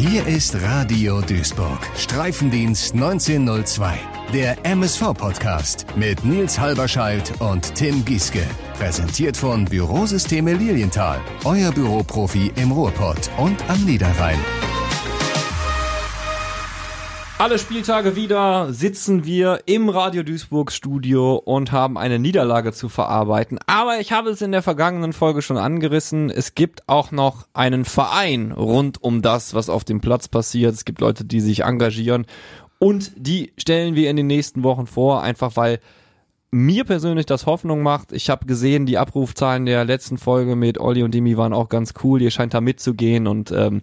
Hier ist Radio Duisburg, Streifendienst 1902, der MSV-Podcast mit Nils Halberscheidt und Tim Gieske. Präsentiert von Bürosysteme Lilienthal, euer Büroprofi im Ruhrpott und am Niederrhein. Alle Spieltage wieder sitzen wir im Radio Duisburg Studio und haben eine Niederlage zu verarbeiten. Aber ich habe es in der vergangenen Folge schon angerissen. Es gibt auch noch einen Verein rund um das, was auf dem Platz passiert. Es gibt Leute, die sich engagieren und die stellen wir in den nächsten Wochen vor, einfach weil mir persönlich das Hoffnung macht. Ich habe gesehen, die Abrufzahlen der letzten Folge mit Olli und Demi waren auch ganz cool. Ihr scheint da mitzugehen und ähm,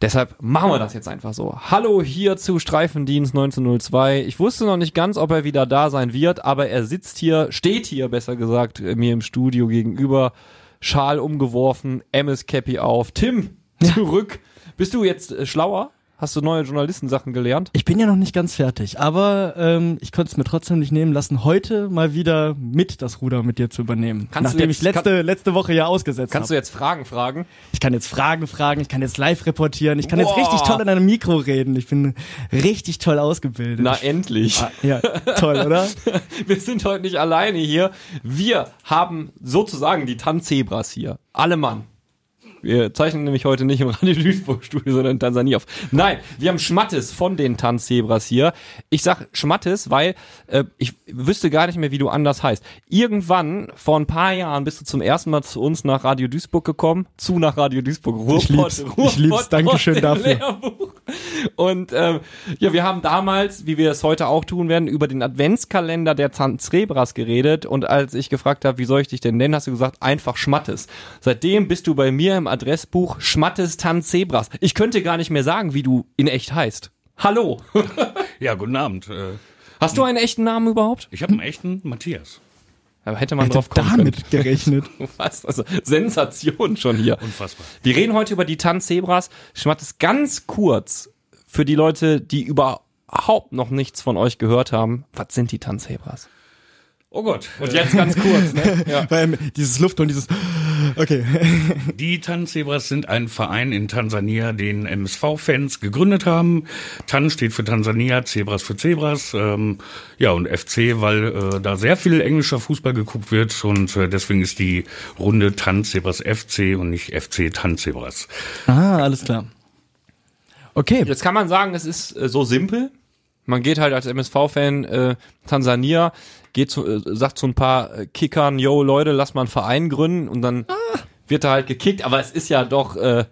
Deshalb machen wir das jetzt einfach so. Hallo hier zu Streifendienst 1902. Ich wusste noch nicht ganz, ob er wieder da sein wird, aber er sitzt hier, steht hier besser gesagt, mir im Studio gegenüber. Schal umgeworfen, MS Cappy auf. Tim, zurück. Bist du jetzt äh, schlauer? Hast du neue Journalistensachen gelernt? Ich bin ja noch nicht ganz fertig, aber ähm, ich konnte es mir trotzdem nicht nehmen lassen, heute mal wieder mit das Ruder mit dir zu übernehmen. Kannst du nachdem jetzt- ich letzte, kann- letzte Woche ja ausgesetzt Kannst du habe. jetzt Fragen fragen? Ich kann jetzt Fragen fragen, ich kann jetzt live reportieren, ich kann Boah. jetzt richtig toll in einem Mikro reden. Ich bin richtig toll ausgebildet. Na, endlich. Ah, ja, toll, oder? Wir sind heute nicht alleine hier. Wir haben sozusagen die Tanzebras hier. Alle Mann. Wir zeichnen nämlich heute nicht im Radio Duisburg Studio, sondern in Tansania auf. Nein, wir haben Schmattes von den Tanzebras hier. Ich sag Schmattes, weil äh, ich wüsste gar nicht mehr, wie du anders heißt. Irgendwann, vor ein paar Jahren, bist du zum ersten Mal zu uns nach Radio Duisburg gekommen. Zu nach Radio Duisburg. Ruhrpott, Ich lieb's. Ich lieb's. Dankeschön dafür. Lehrbuch. Und ähm, ja, wir haben damals, wie wir es heute auch tun werden, über den Adventskalender der Tanzebras geredet. Und als ich gefragt habe, wie soll ich dich denn nennen, hast du gesagt, einfach Schmattes. Seitdem bist du bei mir im Adressbuch Schmattes Tanzebras. Ich könnte gar nicht mehr sagen, wie du in echt heißt. Hallo. Ja, guten Abend. Äh, Hast du einen echten Namen überhaupt? Ich habe einen echten Matthias. Aber hätte man Hätte drauf kommen damit gerechnet. können. Was? Also Sensation schon hier. Unfassbar. Wir reden heute über die Tanzebras. Schmattes ganz kurz für die Leute, die überhaupt noch nichts von euch gehört haben. Was sind die Tanzebras? Oh Gott. Und jetzt ganz kurz, ne? Ja. Weil dieses Luft und dieses, okay. Die Tanzebras sind ein Verein in Tansania, den MSV-Fans gegründet haben. Tan steht für Tansania, Zebras für Zebras. Ähm, ja, und FC, weil äh, da sehr viel englischer Fußball geguckt wird. Und äh, deswegen ist die Runde Tanzebras FC und nicht FC Tanzebras. Ah, alles klar. Okay. Jetzt kann man sagen, es ist äh, so simpel. Man geht halt als MSV-Fan äh, Tansania, geht zu, äh, sagt zu ein paar äh, Kickern, yo Leute, lass mal einen Verein gründen und dann wird da halt gekickt. Aber es ist ja doch, äh,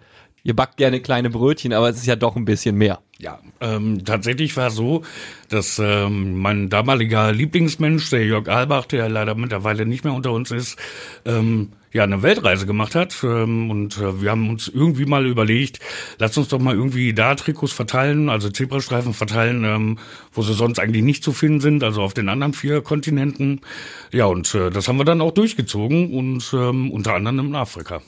ihr backt gerne kleine Brötchen, aber es ist ja doch ein bisschen mehr. Ja, ähm, tatsächlich war es so, dass ähm, mein damaliger Lieblingsmensch, der Jörg Albach, der leider mittlerweile nicht mehr unter uns ist, ähm, ja eine Weltreise gemacht hat. Ähm, und äh, wir haben uns irgendwie mal überlegt, lass uns doch mal irgendwie da Trikots verteilen, also Zebrastreifen verteilen, ähm, wo sie sonst eigentlich nicht zu finden sind, also auf den anderen vier Kontinenten. Ja, und äh, das haben wir dann auch durchgezogen und ähm, unter anderem in Afrika.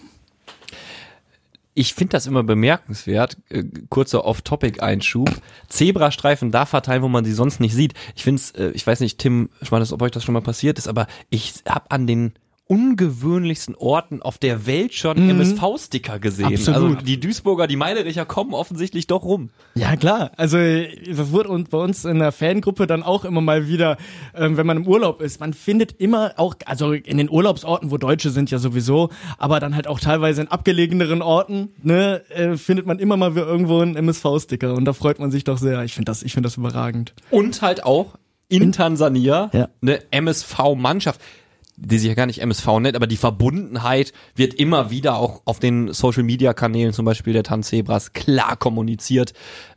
Ich finde das immer bemerkenswert, äh, kurzer Off-Topic-Einschub, Zebrastreifen da verteilen, wo man sie sonst nicht sieht. Ich finde es, äh, ich weiß nicht, Tim, Schmattes, ob euch das schon mal passiert ist, aber ich habe an den ungewöhnlichsten Orten auf der Welt schon MSV-Sticker gesehen. Absolut. Also die Duisburger, die Meidericher kommen offensichtlich doch rum. Ja, klar. Also das wurde uns bei uns in der Fangruppe dann auch immer mal wieder, ähm, wenn man im Urlaub ist, man findet immer auch, also in den Urlaubsorten, wo Deutsche sind ja sowieso, aber dann halt auch teilweise in abgelegeneren Orten, ne, äh, findet man immer mal wieder irgendwo einen MSV-Sticker und da freut man sich doch sehr. Ich finde das, ich finde das überragend. Und halt auch in Tansania Ja. eine MSV-Mannschaft, die sich ja gar nicht MSV nennt, aber die Verbundenheit wird immer wieder auch auf den Social-Media-Kanälen, zum Beispiel der Tanzebras, klar kommuniziert.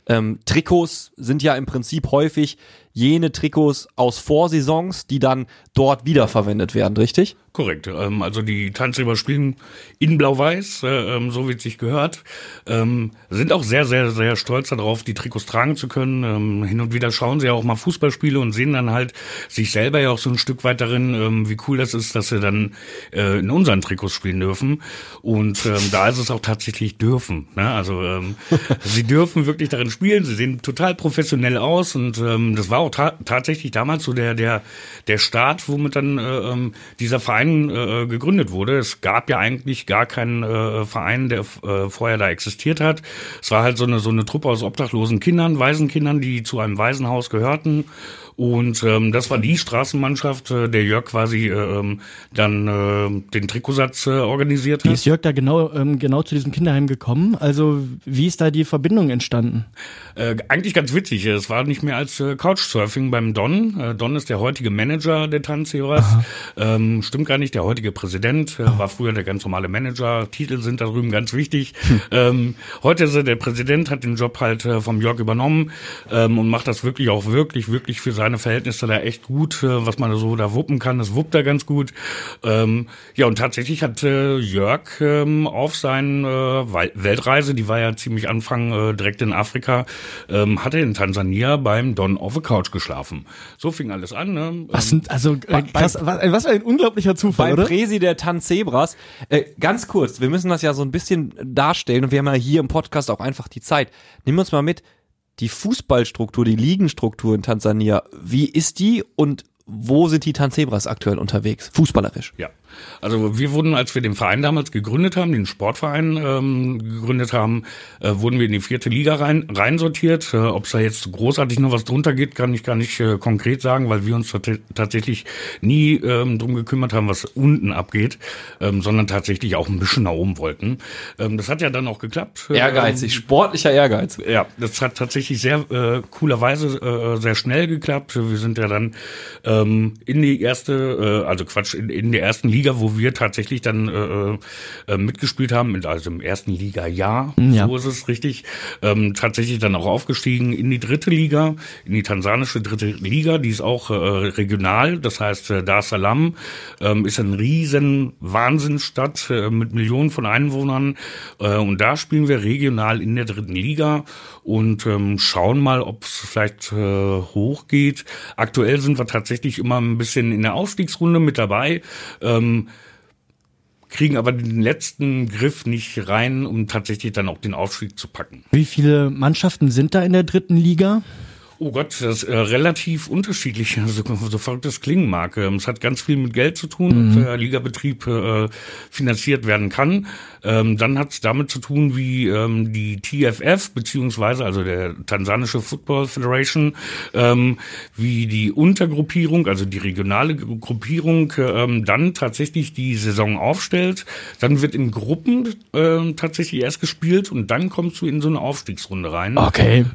Ähm, Trikots sind ja im Prinzip häufig jene Trikots aus Vorsaisons, die dann dort wiederverwendet werden, richtig? Korrekt. Ähm, also die Tanzsilber spielen in Blau-Weiß, äh, ähm, so wie es sich gehört. Ähm, sind auch sehr, sehr, sehr stolz darauf, die Trikots tragen zu können. Ähm, hin und wieder schauen sie ja auch mal Fußballspiele und sehen dann halt sich selber ja auch so ein Stück weit darin, ähm, wie cool das ist, dass sie dann äh, in unseren Trikots spielen dürfen. Und ähm, da ist es auch tatsächlich dürfen. Ne? Also sie dürfen wirklich darin spielen. Sie sehen total professionell aus und ähm, das war auch ta tatsächlich damals so der der der Start, womit dann äh, ähm, dieser Verein äh, gegründet wurde. Es gab ja eigentlich gar keinen äh, Verein, der äh, vorher da existiert hat. Es war halt so eine so eine Truppe aus obdachlosen Kindern, Waisenkindern, die zu einem Waisenhaus gehörten und ähm, das war die Straßenmannschaft, äh, der Jörg quasi äh, ähm, dann äh, den Trikotsatz äh, organisiert hat. Wie ist Jörg da genau, ähm, genau zu diesem Kinderheim gekommen? Also wie ist da die Verbindung entstanden? Äh, eigentlich ganz witzig. Es war nicht mehr als äh, Couchsurfing beim Don. Äh, Don ist der heutige Manager der Tanzheroes. Ähm, stimmt gar nicht, der heutige Präsident. Äh, war früher der ganz normale Manager. Titel sind da drüben ganz wichtig. Hm. Ähm, heute ist er der Präsident, hat den Job halt äh, vom Jörg übernommen ähm, und macht das wirklich auch wirklich, wirklich für seine Verhältnisse da echt gut, äh, was man so da wuppen kann. Das wuppt er ganz gut. Ähm, ja, und tatsächlich hat äh, Jörg ähm, auf seiner äh, Weltreise, die war ja ziemlich Anfang äh, direkt in Afrika, ähm, hat er in Tansania beim Don of a Couch geschlafen. So fing alles an. Ne? Was sind, also äh, krass, was, was ein unglaublicher Zufall, beim oder? Präsi der Tanzebras. Äh, ganz kurz, wir müssen das ja so ein bisschen darstellen und wir haben ja hier im Podcast auch einfach die Zeit. Nimm uns mal mit, die Fußballstruktur, die Ligenstruktur in Tansania, wie ist die und wo sind die Tanzebras aktuell unterwegs, fußballerisch? Ja, also wir wurden, als wir den Verein damals gegründet haben, den Sportverein ähm, gegründet haben, äh, wurden wir in die vierte Liga rein reinsortiert. Äh, Ob es da jetzt großartig noch was drunter geht, kann ich gar nicht äh, konkret sagen, weil wir uns tatsächlich nie ähm, drum gekümmert haben, was unten abgeht, ähm, sondern tatsächlich auch ein bisschen nach oben wollten. Ähm, das hat ja dann auch geklappt. Ehrgeizig, ähm, sportlicher Ehrgeiz. Ja, das hat tatsächlich sehr äh, coolerweise äh, sehr schnell geklappt. Wir sind ja dann ähm, in die erste, äh, also Quatsch, in, in der ersten Liga Liga, wo wir tatsächlich dann äh, äh, mitgespielt haben, also im ersten Liga-Jahr, hm, ja. so ist es richtig, ähm, tatsächlich dann auch aufgestiegen in die dritte Liga, in die tansanische dritte Liga, die ist auch äh, regional, das heißt äh, Dar es Salaam ähm, ist ein riesen Wahnsinnsstadt äh, mit Millionen von Einwohnern äh, und da spielen wir regional in der dritten Liga und ähm, schauen mal, ob es vielleicht äh, hochgeht. Aktuell sind wir tatsächlich immer ein bisschen in der Aufstiegsrunde mit dabei. Ähm, kriegen aber den letzten Griff nicht rein, um tatsächlich dann auch den Aufstieg zu packen. Wie viele Mannschaften sind da in der dritten Liga? Oh Gott, das ist äh, relativ unterschiedlich, so, so verrückt das klingen mag. Ähm, es hat ganz viel mit Geld zu tun, mhm. ob der Ligabetrieb äh, finanziert werden kann. Ähm, dann hat es damit zu tun, wie ähm, die TFF, beziehungsweise also der Tansanische Football Federation, ähm, wie die Untergruppierung, also die regionale Gruppierung, ähm, dann tatsächlich die Saison aufstellt. Dann wird in Gruppen äh, tatsächlich erst gespielt und dann kommst du in so eine Aufstiegsrunde rein. Okay.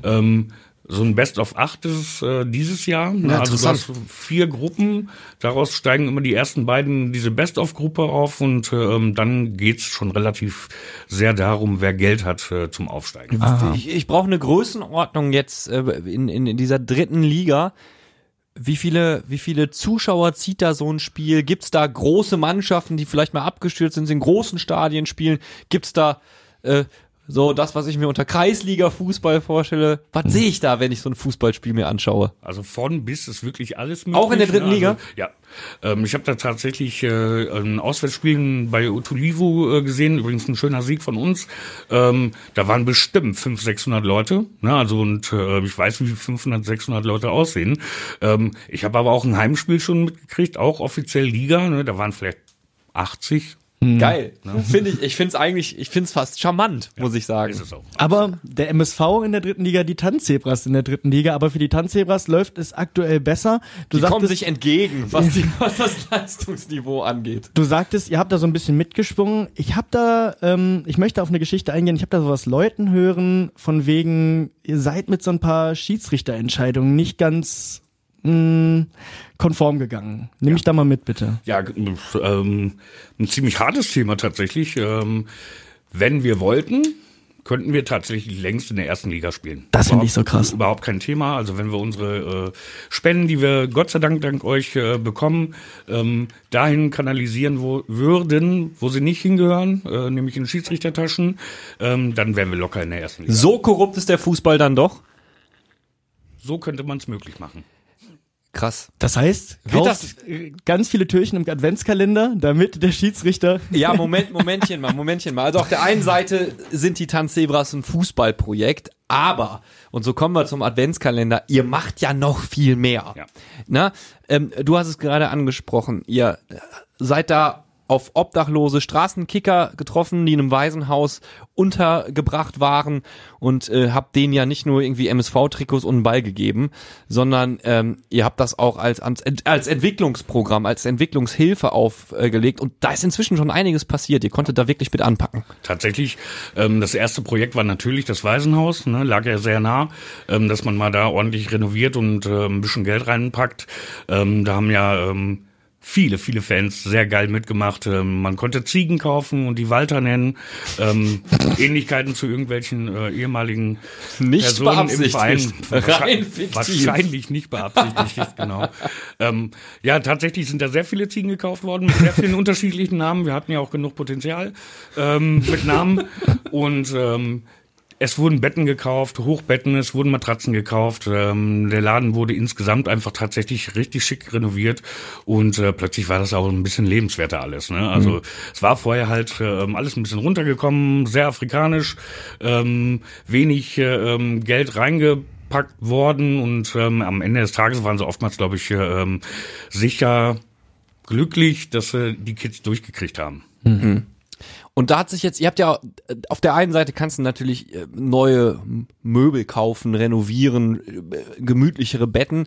So ein Best of Acht ist es äh, dieses Jahr. Ja, also du hast vier Gruppen, daraus steigen immer die ersten beiden diese Best of Gruppe auf und ähm, dann geht's schon relativ sehr darum, wer Geld hat äh, zum Aufsteigen. Aha. Ich, ich brauche eine Größenordnung jetzt äh, in, in, in dieser dritten Liga. Wie viele, wie viele Zuschauer zieht da so ein Spiel? Gibt's da große Mannschaften, die vielleicht mal abgestürzt sind, in großen Stadien spielen? Gibt's da äh, so das, was ich mir unter Kreisliga-Fußball vorstelle. Was hm. sehe ich da, wenn ich so ein Fußballspiel mir anschaue? Also von bis ist wirklich alles möglich. Auch in der dritten also, Liga? Ja. Ähm, ich habe da tatsächlich äh, ein Auswärtsspiel bei Utulivu äh, gesehen, übrigens ein schöner Sieg von uns. Ähm, da waren bestimmt 500, 600 Leute. Ne? Also und äh, ich weiß, wie 500, 600 Leute aussehen. Ähm, ich habe aber auch ein Heimspiel schon mitgekriegt, auch offiziell Liga. Ne? Da waren vielleicht 80, hm. Geil. Ne? Finde ich, ich finde es eigentlich, ich finde es fast charmant, ja, muss ich sagen. Aber der MSV in der dritten Liga, die Tanzzebras in der dritten Liga, aber für die Tanzzebras läuft es aktuell besser. Du die sagtest, kommen sich entgegen, was, die, was das Leistungsniveau angeht. Du sagtest, ihr habt da so ein bisschen mitgeschwungen. Ich habe da, ähm, ich möchte auf eine Geschichte eingehen. Ich habe da sowas Leuten hören, von wegen, ihr seid mit so ein paar Schiedsrichterentscheidungen nicht ganz mh, konform gegangen. Nimm ja. mich da mal mit, bitte. Ja, ähm, ein ziemlich hartes Thema tatsächlich. Ähm, wenn wir wollten, könnten wir tatsächlich längst in der ersten Liga spielen. Das finde ich so krass. Überhaupt kein Thema. Also wenn wir unsere äh, Spenden, die wir Gott sei Dank dank euch äh, bekommen, ähm, dahin kanalisieren wo, würden, wo sie nicht hingehören, äh, nämlich in Schiedsrichtertaschen, ähm, dann wären wir locker in der ersten Liga. So korrupt ist der Fußball dann doch? So könnte man es möglich machen. Krass. Das heißt, das ganz viele Türchen im Adventskalender, damit der Schiedsrichter. Ja, Moment, Momentchen mal, Momentchen mal. Also auf der einen Seite sind die Tanzzebras ein Fußballprojekt, aber, und so kommen wir zum Adventskalender, ihr macht ja noch viel mehr. Ja. Na, ähm, du hast es gerade angesprochen, ihr seid da auf obdachlose Straßenkicker getroffen, die in einem Waisenhaus untergebracht waren und äh, habt denen ja nicht nur irgendwie MSV-Trikots und einen Ball gegeben, sondern ähm, ihr habt das auch als, als, Entwicklungsprogramm, als Entwicklungshilfe aufgelegt und da ist inzwischen schon einiges passiert. Ihr konntet da wirklich mit anpacken. Tatsächlich, ähm, das erste Projekt war natürlich das Waisenhaus, ne, lag ja sehr nah, ähm, dass man mal da ordentlich renoviert und äh, ein bisschen Geld reinpackt. Ähm, da haben ja ähm, viele, viele Fans sehr geil mitgemacht. Ähm, man konnte Ziegen kaufen und die Walter nennen. Ähm, Ähnlichkeiten zu irgendwelchen äh, ehemaligen Nicht Personen im Verein. Rein fiktiv. Wahrscheinlich nicht beabsichtigt, genau. Ähm, ja, tatsächlich sind da sehr viele Ziegen gekauft worden mit sehr vielen unterschiedlichen Namen. Wir hatten ja auch genug Potenzial ähm, mit Namen. Und ähm, es wurden Betten gekauft, Hochbetten, es wurden Matratzen gekauft. Ähm, der Laden wurde insgesamt einfach tatsächlich richtig schick renoviert und äh, plötzlich war das auch ein bisschen lebenswerter alles. Ne? Also mhm. es war vorher halt ähm, alles ein bisschen runtergekommen, sehr afrikanisch, ähm, wenig äh, ähm, Geld reingepackt worden und ähm, am Ende des Tages waren sie oftmals, glaube ich, ähm, sicher glücklich, dass sie die Kids durchgekriegt haben. Mhm. Und da hat sich jetzt, ihr habt ja auf der einen Seite kannst du natürlich äh, neue Möbel kaufen, renovieren, äh, gemütlichere Betten.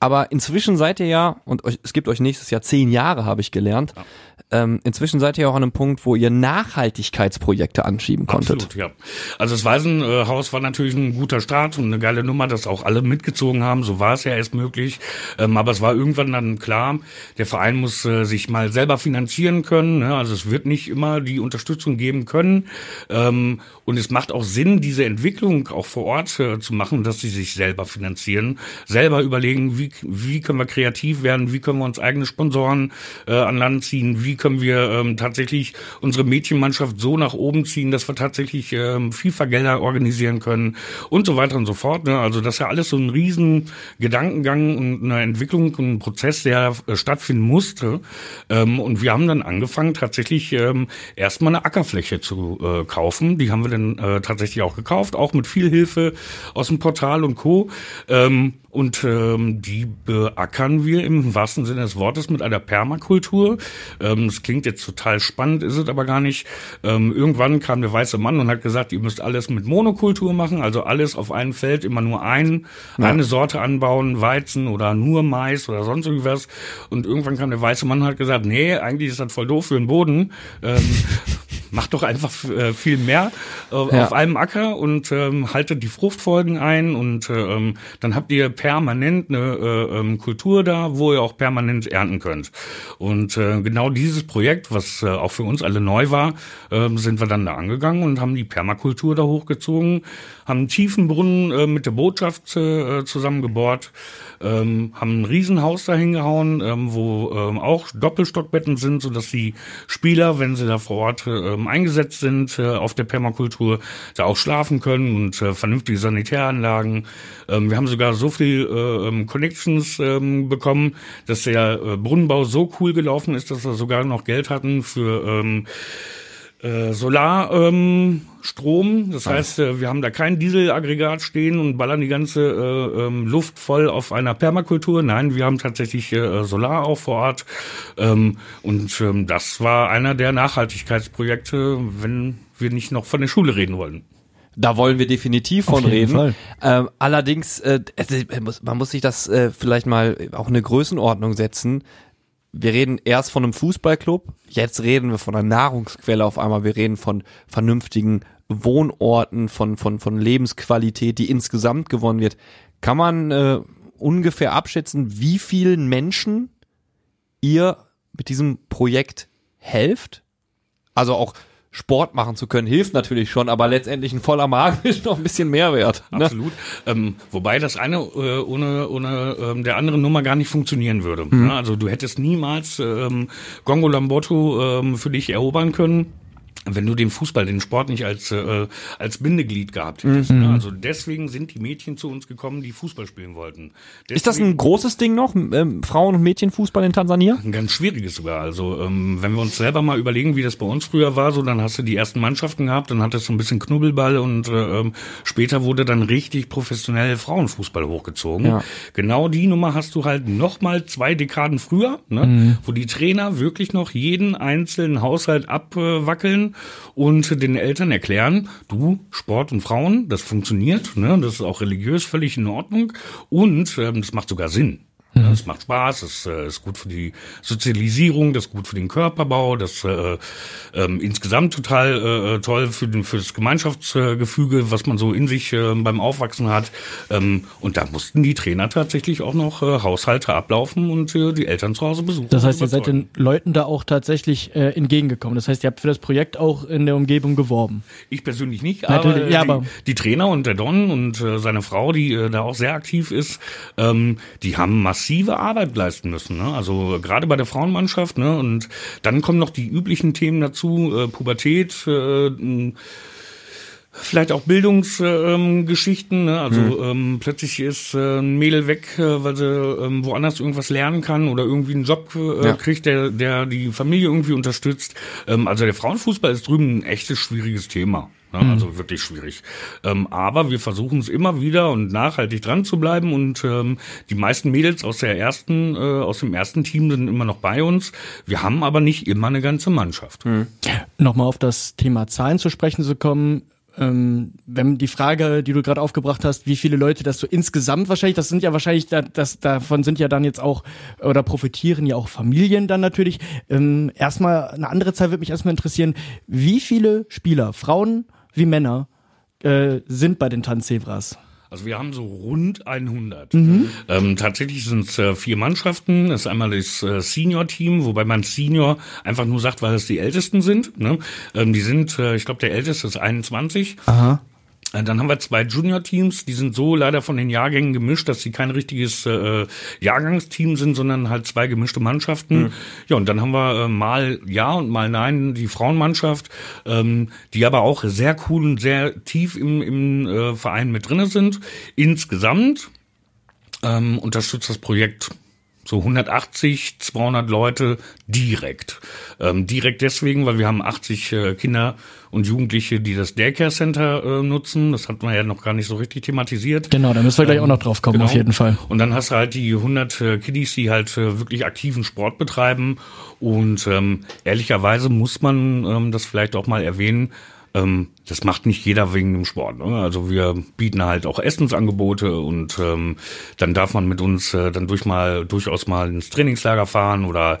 Aber inzwischen seid ihr ja, und es gibt euch nächstes Jahr zehn Jahre, habe ich gelernt. Ja. Ähm, inzwischen seid ihr auch an einem Punkt, wo ihr Nachhaltigkeitsprojekte anschieben konntet. Absolut, ja. Also das Waisenhaus war natürlich ein guter Start und eine geile Nummer, dass auch alle mitgezogen haben. So war es ja erst möglich. Ähm, aber es war irgendwann dann klar, der Verein muss äh, sich mal selber finanzieren können. Ne? Also es wird nicht immer die Unterstützung geben können. Ähm, und es macht auch Sinn, diese Entwicklung auch vor Ort äh, zu machen, dass sie sich selber finanzieren, selber überlegen, wie wie, können wir kreativ werden, wie können wir uns eigene Sponsoren äh, an Land ziehen, wie können wir ähm, tatsächlich unsere Mädchenmannschaft so nach oben ziehen, dass wir tatsächlich ähm, FIFA-Gelder organisieren können und so weiter und so fort. Ne? Also das ist ja alles so ein riesen Gedankengang und eine Entwicklung und ein Prozess, der äh, stattfinden musste. Ähm, und wir haben dann angefangen, tatsächlich ähm, erstmal eine Ackerfläche zu äh, kaufen. Die haben wir dann äh, tatsächlich auch gekauft, auch mit viel Hilfe aus dem Portal und Co. Ähm, und ähm, die beackern wir im wahrsten Sinne des Wortes mit einer Permakultur. Ähm, das klingt jetzt total spannend, ist es aber gar nicht. Ähm, irgendwann kam der weiße Mann und hat gesagt, ihr müsst alles mit Monokultur machen, also alles auf einem Feld, immer nur ein, ja. eine Sorte anbauen, Weizen oder nur Mais oder sonst irgendwas. Und irgendwann kam der weiße Mann und hat gesagt, nee, eigentlich ist das voll doof für den Boden. Ähm, macht doch einfach äh, viel mehr äh, ja. auf einem Acker und ähm, haltet die Fruchtfolgen ein und ähm, dann habt ihr permanent eine äh, ähm, Kultur da, wo ihr auch permanent ernten könnt. Und äh, genau dieses Projekt, was äh, auch für uns alle neu war, äh, sind wir dann da angegangen und haben die Permakultur da hochgezogen, haben einen tiefen Brunnen äh, mit der Botschaft äh, zusammengebohrt, ähm, haben ein Riesenhaus da hingehauen, ähm, wo ähm, auch Doppelstockbetten sind, sodass die Spieler, wenn sie da vor Ort äh, ähm, eingesetzt sind äh, auf der Permakultur, da auch schlafen können und äh, vernünftige Sanitäranlagen. Ähm, wir haben sogar so viel äh, ähm, Connections ähm, bekommen, dass der äh, Brunnenbau so cool gelaufen ist, dass wir sogar noch Geld hatten für ähm, äh, Solarstrom. Ähm, das heißt, äh, wir haben da kein Dieselaggregat stehen und ballern die ganze äh, ähm, Luft voll auf einer Permakultur. Nein, wir haben tatsächlich äh, Solar auch vor Ort. Ähm, und ähm, das war einer der Nachhaltigkeitsprojekte, wenn wir nicht noch von der Schule reden wollen. Da wollen wir definitiv von reden. Ähm, allerdings, äh, man muss sich das äh, vielleicht mal auch eine Größenordnung setzen wir reden erst von einem Fußballclub, jetzt reden wir von einer Nahrungsquelle auf einmal, wir reden von vernünftigen Wohnorten, von, von, von Lebensqualität, die insgesamt gewonnen wird. Kann man äh, ungefähr abschätzen, wie vielen Menschen ihr mit diesem Projekt helft? Also auch Sport machen zu können, hilft natürlich schon, aber letztendlich ein voller Magen ist noch ein bisschen mehr wert. Ne? Absolut. Ähm, wobei das eine äh, ohne, ohne ähm, der anderen Nummer gar nicht funktionieren würde. Mhm. Ne? Also du hättest niemals ähm, Gongo Lambotto ähm, für dich erobern können wenn du den Fußball, den Sport nicht als, äh, als Bindeglied gehabt hättest. Mhm. Ne? Also deswegen sind die Mädchen zu uns gekommen, die Fußball spielen wollten. Deswegen, Ist das ein großes Ding noch, ähm, Frauen- und Mädchenfußball in Tansania? ein ganz schwieriges sogar. Also ähm, wenn wir uns selber mal überlegen, wie das bei uns früher war, so dann hast du die ersten Mannschaften gehabt, dann hattest du ein bisschen Knubbelball und äh, ähm, später wurde dann richtig professionell Frauenfußball hochgezogen. Ja. Genau die Nummer hast du halt noch mal zwei Dekaden früher, ne? wo die Trainer wirklich noch jeden einzelnen Haushalt abwackeln und den Eltern erklären, du, Sport und Frauen, das funktioniert, ne? das ist auch religiös völlig in Ordnung und ähm, das macht sogar Sinn. Ja, Es macht Spaß, es äh, ist gut für die Sozialisierung, das ist gut für den Körperbau, das äh, ähm, insgesamt total äh, toll für, den, für das Gemeinschaftsgefüge, was man so in sich äh, beim Aufwachsen hat. Ähm, und da mussten die Trainer tatsächlich auch noch äh, Haushalte ablaufen und äh, die Eltern zu Hause besuchen. Das heißt, ihr seid den Leuten da auch tatsächlich äh, entgegengekommen. Das heißt, ihr habt für das Projekt auch in der Umgebung geworben. Ich persönlich nicht, Natürlich, aber, äh, ja, die, aber- die Trainer und der Don und äh, seine Frau, die äh, da auch sehr aktiv ist, ähm, die haben massive Arbeit leisten müssen. Ne? Also gerade bei der Frauenmannschaft. Ne? Und dann kommen noch die üblichen Themen dazu, äh, Pubertät, äh, Vielleicht auch Bildungsgeschichten, ähm, ne? also ähm, plötzlich ist äh, ein Mädel weg, äh, weil sie ähm, woanders irgendwas lernen kann oder irgendwie einen Job äh, Ja. kriegt, der, der die Familie irgendwie unterstützt. Ähm, also der Frauenfußball ist drüben ein echtes schwieriges Thema. Ne? Also wirklich schwierig. Ähm, aber wir versuchen es immer wieder und nachhaltig dran zu bleiben und ähm, die meisten Mädels aus der ersten, äh, aus dem ersten Team sind immer noch bei uns. Wir haben aber nicht immer eine ganze Mannschaft. Nochmal auf das Thema Zahlen zu sprechen zu kommen. Ähm, wenn die Frage, die du gerade aufgebracht hast, wie viele Leute das so insgesamt wahrscheinlich, das sind ja wahrscheinlich, da, das, davon sind ja dann jetzt auch, oder profitieren ja auch Familien dann natürlich. Ähm, erstmal, eine andere Zahl würde mich erstmal interessieren, wie viele Spieler, Frauen wie Männer, äh, sind bei den Tanzzebras? Also wir haben so rund 100. Ähm, tatsächlich sind es äh, vier Mannschaften. Das ist einmal das äh, Senior-Team, wobei man Senior einfach nur sagt, weil es die Ältesten sind. Ne? Ähm, die sind, äh, ich glaube, der Älteste ist 21. Aha. Äh, Dann haben wir zwei Junior-Teams, die sind so leider von den Jahrgängen gemischt, dass sie kein richtiges äh, Jahrgangsteam sind, sondern halt zwei gemischte Mannschaften. Ja, und dann haben wir äh, mal ja und mal nein die Frauenmannschaft, ähm, die aber auch sehr cool und sehr tief im, im äh, Verein mit drinne sind. Insgesamt ähm, unterstützt das Projekt so 180, 200 Leute direkt. Ähm, direkt deswegen, weil wir haben 80 äh, Kinder und Jugendliche, die das Daycare Center äh, nutzen. Das hat man ja noch gar nicht so richtig thematisiert. Genau, da müssen wir gleich auch noch drauf kommen, Genau. auf jeden Fall. Und dann hast du halt die 100 äh, Kiddies, die halt äh, wirklich aktiven Sport betreiben. Und ähm, ehrlicherweise muss man ähm, das vielleicht auch mal erwähnen. Ähm, das macht nicht jeder wegen dem Sport. Ne? Also wir bieten halt auch Essensangebote und ähm, dann darf man mit uns äh, dann durch mal durchaus mal ins Trainingslager fahren oder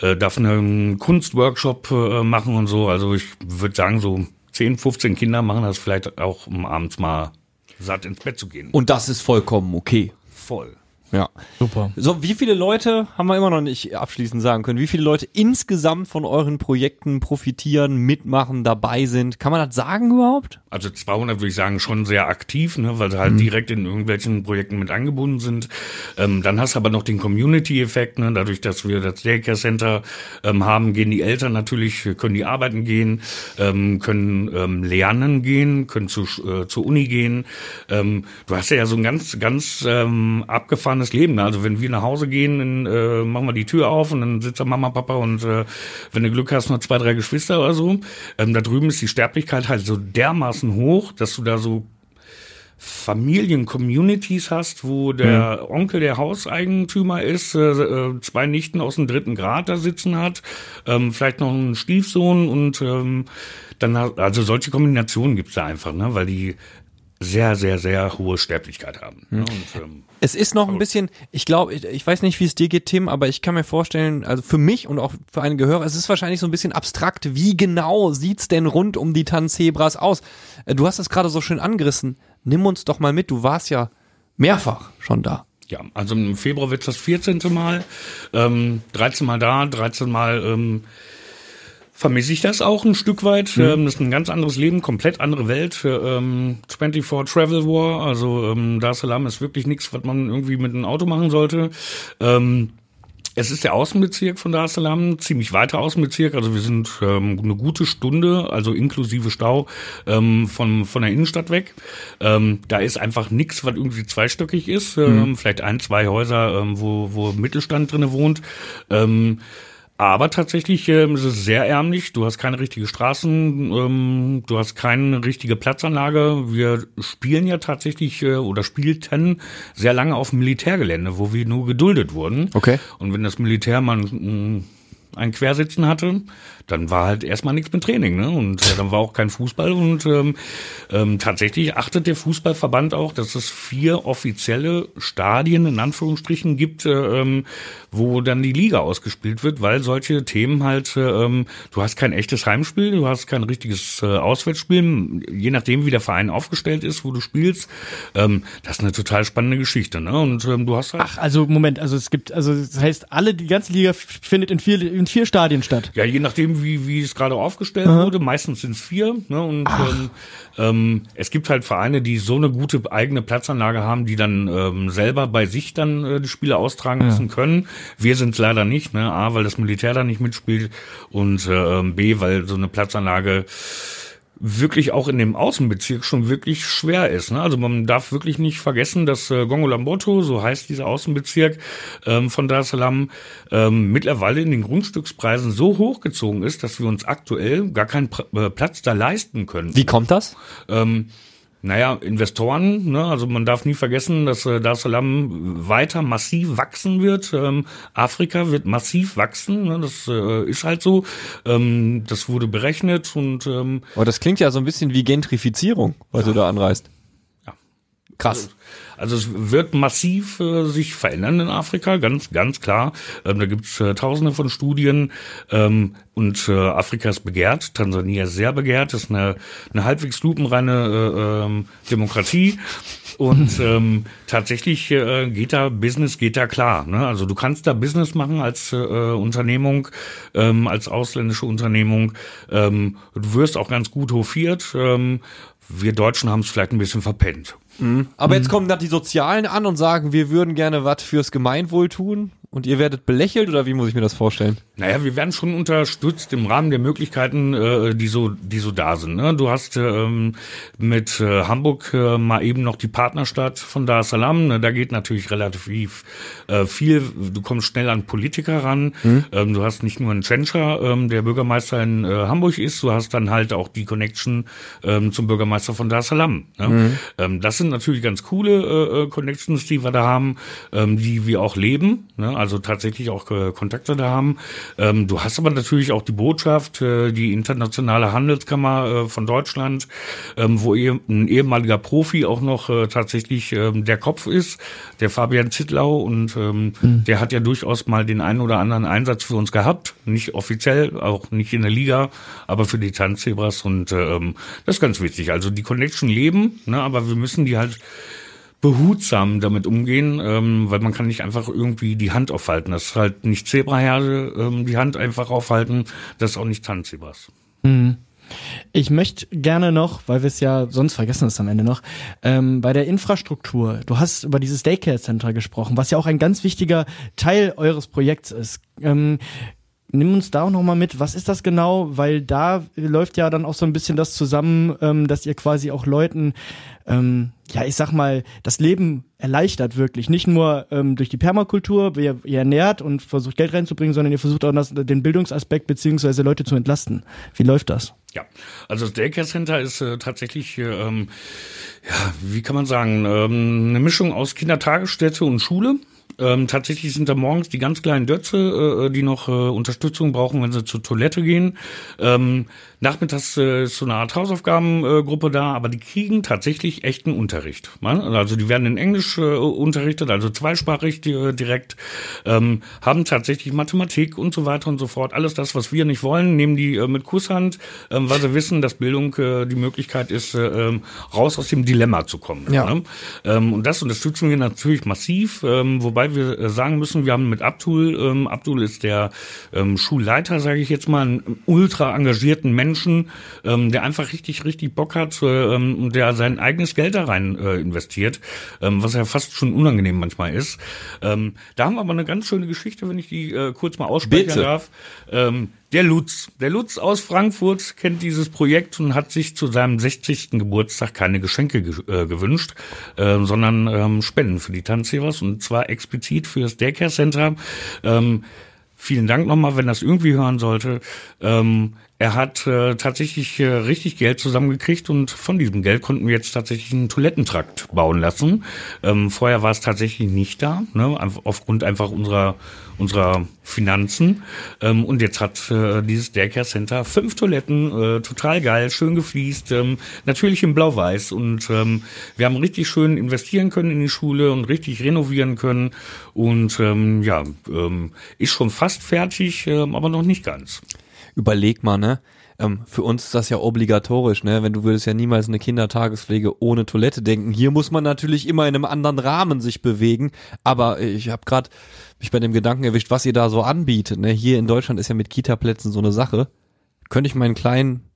äh, darf einen Kunstworkshop äh, machen und so. Also ich würde sagen, so 10, 15 Kinder machen das vielleicht auch, um abends mal satt ins Bett zu gehen. Und das ist vollkommen okay. voll. Ja. Super. So, wie viele Leute, haben wir immer noch nicht abschließend sagen können, wie viele Leute insgesamt von euren Projekten profitieren, mitmachen, dabei sind? Kann man das sagen überhaupt? Also 200 würde ich sagen schon sehr aktiv, ne, weil sie halt direkt in irgendwelchen Projekten mit angebunden sind. Ähm, dann hast du aber noch den Community-Effekt, ne, dadurch, dass wir das Daycare Center ähm, haben, gehen die Eltern natürlich, können die arbeiten gehen, ähm, können ähm, lernen gehen, können zu, äh, zur Uni gehen. Ähm, du hast ja so ein ganz, ganz ähm, abgefahrenes Leben. Ne? Also wenn wir nach Hause gehen, dann äh, machen wir die Tür auf und dann sitzt da Mama, Papa und äh, wenn du Glück hast, noch zwei, drei Geschwister oder so. Ähm, da drüben ist die Sterblichkeit halt so dermaßen hoch, dass du da so Familien-Communities hast, wo der Onkel der Hauseigentümer ist, äh, äh, zwei Nichten aus dem dritten Grad da sitzen hat, ähm, vielleicht noch einen Stiefsohn und ähm, dann also solche Kombinationen gibt's da einfach, ne, weil die sehr, sehr, sehr hohe Sterblichkeit haben. ne, Und, ähm, Es ist noch ein bisschen, ich glaube, ich, ich weiß nicht, wie es dir geht, Tim, aber ich kann mir vorstellen, also für mich und auch für einige Hörer, es ist wahrscheinlich so ein bisschen abstrakt, wie genau sieht's denn rund um die Tanzebras aus? Äh, Du hast es gerade so schön angerissen. Nimm uns doch mal mit, du warst ja mehrfach schon da. Ja, also im Februar wird's das 14. Mal, ähm, 13 Mal da, 13 Mal ähm, vermisse ich das auch ein Stück weit. Ähm, das ist ein ganz anderes Leben, komplett andere Welt. Ähm, 24 Travel War, also ähm, Dar es Salaam ist wirklich nichts, was man irgendwie mit einem Auto machen sollte. Ähm, Es ist der Außenbezirk von Dar es Salaam, ziemlich weiter Außenbezirk. Also wir sind ähm, eine gute Stunde, also inklusive Stau, ähm, von, von der Innenstadt weg. Ähm, da ist einfach nichts, was irgendwie zweistöckig ist. Ähm, mhm. Vielleicht ein, zwei Häuser, ähm, wo, wo Mittelstand drinne wohnt. Ähm, aber tatsächlich ähm, ist es sehr ärmlich. Du hast keine richtige Straßen, ähm, du hast keine richtige Platzanlage. Wir spielen ja tatsächlich äh, oder spielten sehr lange auf dem Militärgelände, wo wir nur geduldet wurden. Okay. Und wenn das Militär mal mm, einen Quersitzen hatte, dann war halt erstmal nichts mit Training, ne? Und äh, dann war auch kein Fußball und ähm, ähm, tatsächlich achtet der Fußballverband auch, dass es vier offizielle Stadien in Anführungsstrichen gibt, äh, ähm, wo dann die Liga ausgespielt wird, weil solche Themen halt, äh, ähm, du hast kein echtes Heimspiel, du hast kein richtiges äh, Auswärtsspiel, je nachdem wie der Verein aufgestellt ist, wo du spielst, ähm, das ist eine total spannende Geschichte, ne? Und ähm, du hast halt Ach, also Moment, also es gibt, also das heißt, alle die ganze Liga findet in vier in vier Stadien statt. Ja, je nachdem wie, wie es gerade aufgestellt Aha. wurde. Meistens sind es vier. Ne? Und ähm, ähm, es gibt halt Vereine, die so eine gute eigene Platzanlage haben, die dann ähm, selber bei sich dann äh, die Spiele austragen ja. lassen können. Wir sind leider nicht. Ne? A, weil das Militär da nicht mitspielt und äh, B, weil so eine Platzanlage wirklich auch in dem Außenbezirk schon wirklich schwer ist. Ne? Also man darf wirklich nicht vergessen, dass äh, Gongo Lamboto, so heißt dieser Außenbezirk ähm, von Dar es Salaam, ähm, mittlerweile in den Grundstückspreisen so hochgezogen ist, dass wir uns aktuell gar keinen Pr äh, Platz da leisten können. Wie kommt das? Ähm, naja, Investoren, ne? also man darf nie vergessen, dass äh, Dar es Salaam weiter massiv wachsen wird. Ähm, Afrika wird massiv wachsen, ne? das äh, ist halt so. Ähm, das wurde berechnet und ähm, Aber das klingt ja so ein bisschen wie Gentrifizierung, was ja. du da anreißt. Ja. Krass. Also, also es wird massiv äh, sich verändern in Afrika, ganz, ganz klar. Ähm, da gibt's äh, tausende von Studien ähm, und äh, Afrika ist begehrt, Tansania ist sehr begehrt, ist eine, eine halbwegs lupenreine äh, ähm, Demokratie. Und ähm, tatsächlich äh, geht da Business geht da klar. Ne? Also du kannst da Business machen als äh, Unternehmung, ähm, als ausländische Unternehmung. Ähm, du wirst auch ganz gut hofiert. Ähm, wir Deutschen haben es vielleicht ein bisschen verpennt. Mhm. Aber mhm. jetzt kommen da die Sozialen an und sagen, wir würden gerne was fürs Gemeinwohl tun. Und ihr werdet belächelt oder wie muss ich mir das vorstellen? Naja, wir werden schon unterstützt im Rahmen der Möglichkeiten, äh, die so, die so da sind. Ne? Du hast ähm, mit äh, Hamburg äh, mal eben noch die Partnerstadt von Dar es Salaam. Ne? Da geht natürlich relativ äh, viel. Du kommst schnell an Politiker ran. Mhm. Ähm, du hast nicht nur einen Tschentscher, ähm, der Bürgermeister in äh, Hamburg ist. Du hast dann halt auch die Connection ähm, zum Bürgermeister von Dar es Salaam. Ne? Mhm. Ähm, das sind natürlich ganz coole äh, äh, Connections, die wir da haben, ähm, die wir auch leben. Ne? Also tatsächlich auch äh, Kontakte da haben. Ähm, du hast aber natürlich auch die Botschaft, äh, die internationale Handelskammer äh, von Deutschland, ähm, wo eh, ein ehemaliger Profi auch noch äh, tatsächlich ähm, der Kopf ist, der Fabian Zittlau und ähm, mhm. der hat ja durchaus mal den einen oder anderen Einsatz für uns gehabt, nicht offiziell, auch nicht in der Liga, aber für die Tanzzebras und ähm, das ist ganz wichtig. Also die Connection leben, ne, aber wir müssen die halt behutsam damit umgehen, ähm, weil man kann nicht einfach irgendwie die Hand aufhalten. Das ist halt nicht Zebraherde, ähm, die Hand einfach aufhalten, das ist auch nicht Tanzebras. Mhm. Ich möchte gerne noch, weil wir es ja sonst vergessen es am Ende noch, ähm, bei der Infrastruktur. Du hast über dieses Daycare Center gesprochen, was ja auch ein ganz wichtiger Teil eures Projekts ist. Ähm, nimm uns da auch noch mal mit. Was ist das genau? Weil da läuft ja dann auch so ein bisschen das zusammen, ähm, dass ihr quasi auch Leuten ähm, ja, ich sag mal, das Leben erleichtert wirklich. Nicht nur ähm, durch die Permakultur, ihr, ihr ernährt und versucht Geld reinzubringen, sondern ihr versucht auch das, den Bildungsaspekt beziehungsweise Leute zu entlasten. Wie läuft das? Ja, also das Daycare Center ist äh, tatsächlich, ähm, ja, wie kann man sagen, ähm, eine Mischung aus Kindertagesstätte und Schule. Ähm, tatsächlich sind da morgens die ganz kleinen Dötze, äh, die noch äh, Unterstützung brauchen, wenn sie zur Toilette gehen. Ähm, nachmittags äh, ist so eine Art Hausaufgabengruppe da, aber die kriegen tatsächlich echten Unterricht. Man? Also die werden in Englisch äh, unterrichtet, also zweisprachig äh, direkt, ähm, haben tatsächlich Mathematik und so weiter und so fort. Alles das, was wir nicht wollen, nehmen die äh, mit Kusshand, ähm, weil sie wissen, dass Bildung äh, die Möglichkeit ist, äh, ähm, raus aus dem Dilemma zu kommen. Ja. Ne? Ähm, und das unterstützen wir natürlich massiv, ähm, wobei wobei wir äh, sagen müssen, wir haben mit Abdul, ähm, Abdul ist der ähm, Schulleiter, sage ich jetzt mal, einen ultra engagierten Menschen, ähm, der einfach richtig, richtig Bock hat äh, ähm, der sein eigenes Geld da rein äh, investiert, ähm, was ja fast schon unangenehm manchmal ist. Ähm, da haben wir aber eine ganz schöne Geschichte, wenn ich die äh, kurz mal aussprechen Bitte. darf. Ähm, der Lutz, der Lutz aus Frankfurt kennt dieses Projekt und hat sich zu seinem 60. Geburtstag keine Geschenke ge äh, gewünscht, äh, sondern ähm, Spenden für die Tanzheroes und zwar explizit für das Daycare Center. Ähm, vielen Dank nochmal, wenn das irgendwie hören sollte. Ähm, er hat äh, tatsächlich äh, richtig Geld zusammengekriegt und von diesem Geld konnten wir jetzt tatsächlich einen Toilettentrakt bauen lassen. Ähm, vorher war es tatsächlich nicht da, ne, aufgrund einfach unserer unserer Finanzen. Ähm, und jetzt hat äh, dieses Daycare Center fünf Toiletten, äh, total geil, schön gefliest, ähm, natürlich in Blau-Weiß. Und ähm, wir haben richtig schön investieren können in die Schule und richtig renovieren können. Und ähm, ja, ähm, ist schon fast fertig, ähm, aber noch nicht ganz. Überleg mal, ne? Ähm, für uns ist das ja obligatorisch, ne? Wenn du würdest ja niemals eine Kindertagespflege ohne Toilette denken. Hier muss man natürlich immer in einem anderen Rahmen sich bewegen. Aber ich habe gerade mich bei dem Gedanken erwischt, was ihr da so anbietet. Ne? Hier in Deutschland ist ja mit Kita-Plätzen so eine Sache. Könnte ich meinen kleinen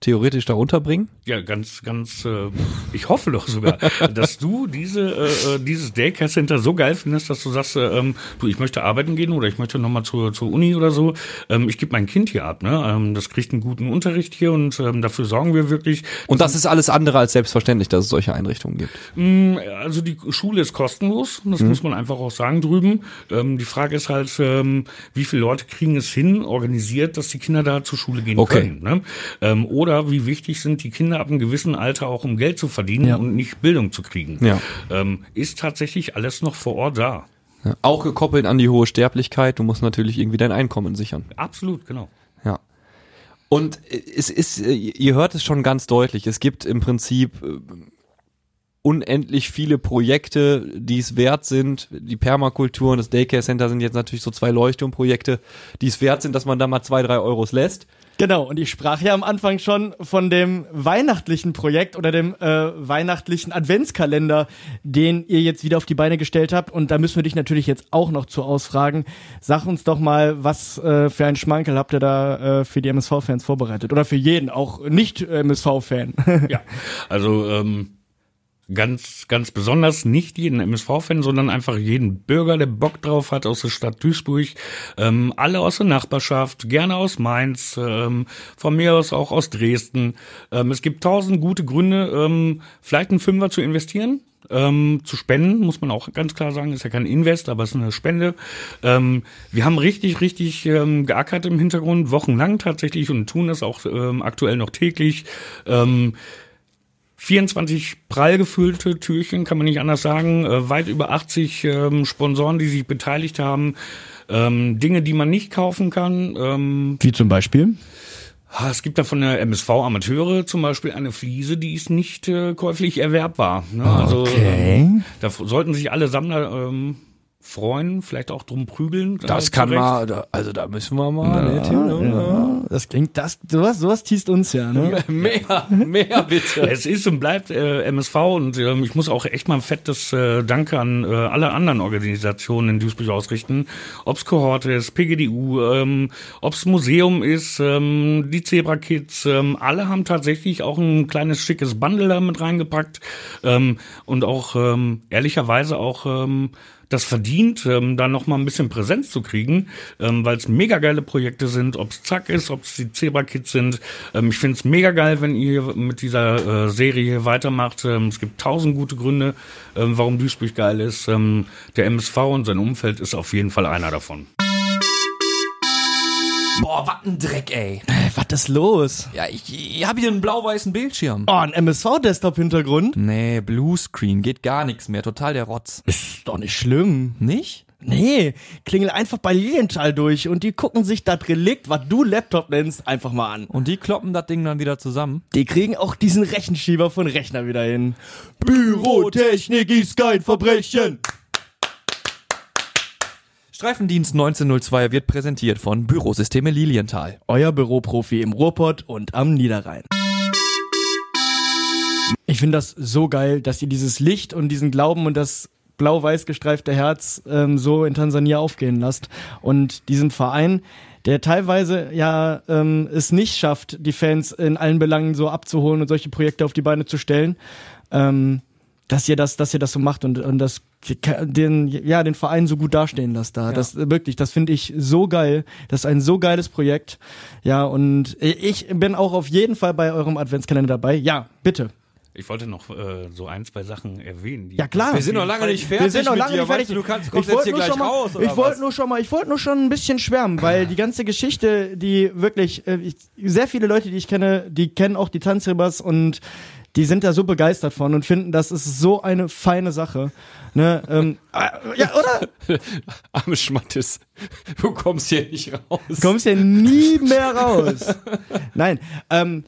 theoretisch da unterbringen? Ja, ganz, ganz, äh, ich hoffe doch sogar, dass du diese, äh, äh, dieses Daycare Center so geil findest, dass du sagst, äh, ähm, du, ich möchte arbeiten gehen oder ich möchte nochmal zur, zur Uni oder so. Ähm, ich gebe mein Kind hier ab, ne? Ähm, das kriegt einen guten Unterricht hier und ähm, dafür sorgen wir wirklich. Und das ist alles andere als selbstverständlich, dass es solche Einrichtungen gibt. Mm, Also die Schule ist kostenlos, das muss man einfach auch sagen drüben. Ähm, die Frage ist halt, ähm, wie viele Leute kriegen es hin, organisiert, dass die Kinder da zur Schule gehen Okay. können. Ne? Ähm, oder wie wichtig sind die Kinder ab einem gewissen Alter auch, um Geld zu verdienen Ja. und nicht Bildung zu kriegen. Ja. Ähm, ist tatsächlich alles noch vor Ort da. Ja. Auch gekoppelt an die hohe Sterblichkeit. Du musst natürlich irgendwie dein Einkommen sichern. Absolut, genau. Ja. Und es ist, äh, ihr hört es schon ganz deutlich, es gibt im Prinzip äh, unendlich viele Projekte, die es wert sind. Die Permakultur und das Daycare Center sind jetzt natürlich so zwei Leuchtturmprojekte, die es wert sind, dass man da mal zwei, drei Euros lässt. Genau, und ich sprach ja am Anfang schon von dem weihnachtlichen Projekt oder dem äh, weihnachtlichen Adventskalender, den ihr jetzt wieder auf die Beine gestellt habt. Und da müssen wir dich natürlich jetzt auch noch zu ausfragen. Sag uns doch mal, was äh, für einen Schmankel habt ihr da äh, für die MSV-Fans vorbereitet? Oder für jeden, auch nicht-MSV-Fan. Ja, also ähm, ganz, ganz besonders nicht jeden MSV-Fan, sondern einfach jeden Bürger, der Bock drauf hat aus der Stadt Duisburg. Ähm, alle aus der Nachbarschaft, gerne aus Mainz, ähm, von mir aus auch aus Dresden. Ähm, es gibt tausend gute Gründe, ähm, vielleicht einen Fünfer zu investieren. Ähm, zu spenden, muss man auch ganz klar sagen, ist ja kein Invest, aber es ist eine Spende. Ähm, wir haben richtig, richtig ähm, geackert im Hintergrund, wochenlang tatsächlich und tun das auch ähm, aktuell noch täglich. Ähm, 24 prall gefüllte Türchen, kann man nicht anders sagen. Äh, weit über 80 ähm, Sponsoren, die sich beteiligt haben. Ähm, Dinge, die man nicht kaufen kann. Ähm, Wie zum Beispiel? ah, es gibt da von der MSV Amateure zum Beispiel eine Fliese, die ist nicht äh, käuflich erwerbbar. Ne? Also ähm, da sollten sich alle Sammler ähm, freuen, vielleicht auch drum prügeln. äh, zurecht. da, also da müssen wir mal, ne, Tim, Ja, das klingt, das, sowas, sowas teast uns ja, ne? Mehr, mehr bitte. Es ist und bleibt äh, MSV und ähm, ich muss auch echt mal ein fettes äh, Danke an äh, alle anderen Organisationen in Duisburg ausrichten. Ob's Kohorte ist, PGDU, ähm, ob's Museum ist, ähm, die Zebra Kids, ähm, alle haben tatsächlich auch ein kleines schickes Bundle da mit reingepackt ähm, und auch ähm, ehrlicherweise auch ähm, das verdient, ähm, da noch mal ein bisschen Präsenz zu kriegen, ähm, weil es mega geile Projekte sind, ob's Zack ist, ob's die Zebra Kids sind. Ähm, ich find's mega geil, wenn ihr mit dieser äh, Serie hier weitermacht. Ähm, es gibt tausend gute Gründe, ähm, warum Duisburg geil ist. Ähm, der MSV und sein Umfeld ist auf jeden Fall einer davon. Boah, was ein Dreck, ey. Äh, Was ist los? Ja, ich, ich habe hier einen blau-weißen Bildschirm. Oh, ein MSV-Desktop-Hintergrund? Nee, Bluescreen, geht gar nichts mehr, total der Rotz. Ist doch nicht schlimm. Nicht? Nee, klingel einfach bei Lilienthal durch und die gucken sich das Relikt, was du Laptop nennst, einfach mal an. Und die kloppen das Ding dann wieder zusammen? Die kriegen auch diesen Rechenschieber von Rechner wieder hin. Bürotechnik ist kein Verbrechen. Streifendienst 1902 wird präsentiert von Bürosysteme Lilienthal. Euer Büroprofi im Ruhrpott und am Niederrhein. Ich finde das so geil, dass ihr dieses Licht und diesen Glauben und das blau-weiß gestreifte Herz ähm, so in Tansania aufgehen lasst. Und diesen Verein, der teilweise ja ähm, es nicht schafft, die Fans in allen Belangen so abzuholen und solche Projekte auf die Beine zu stellen, ähm, dass ihr das, dass ihr das so macht und, und das den ja den Verein so gut dastehen lasst da. Ja. Das wirklich, das finde ich so geil. Das ist ein so geiles Projekt. Ja, und ich bin auch auf jeden Fall bei eurem Adventskalender dabei. Ja, bitte. Ich wollte noch äh, so ein, zwei Sachen erwähnen. ja klar. Wir sind noch lange nicht fertig. Wir sind noch lange nicht fertig. Du, kannst, kommst jetzt hier gleich mal, raus. ich wollte nur schon mal, ich wollte nur schon ein bisschen schwärmen, weil die ganze Geschichte, die wirklich äh, ich, sehr viele Leute, die ich kenne, die kennen auch die Tanzrebers und die sind da so begeistert von und finden, das ist so eine feine Sache. Ne, ähm, äh, ja, oder? Arme Schmattes, du kommst hier nicht raus. Du kommst hier nie mehr raus. Nein, ähm,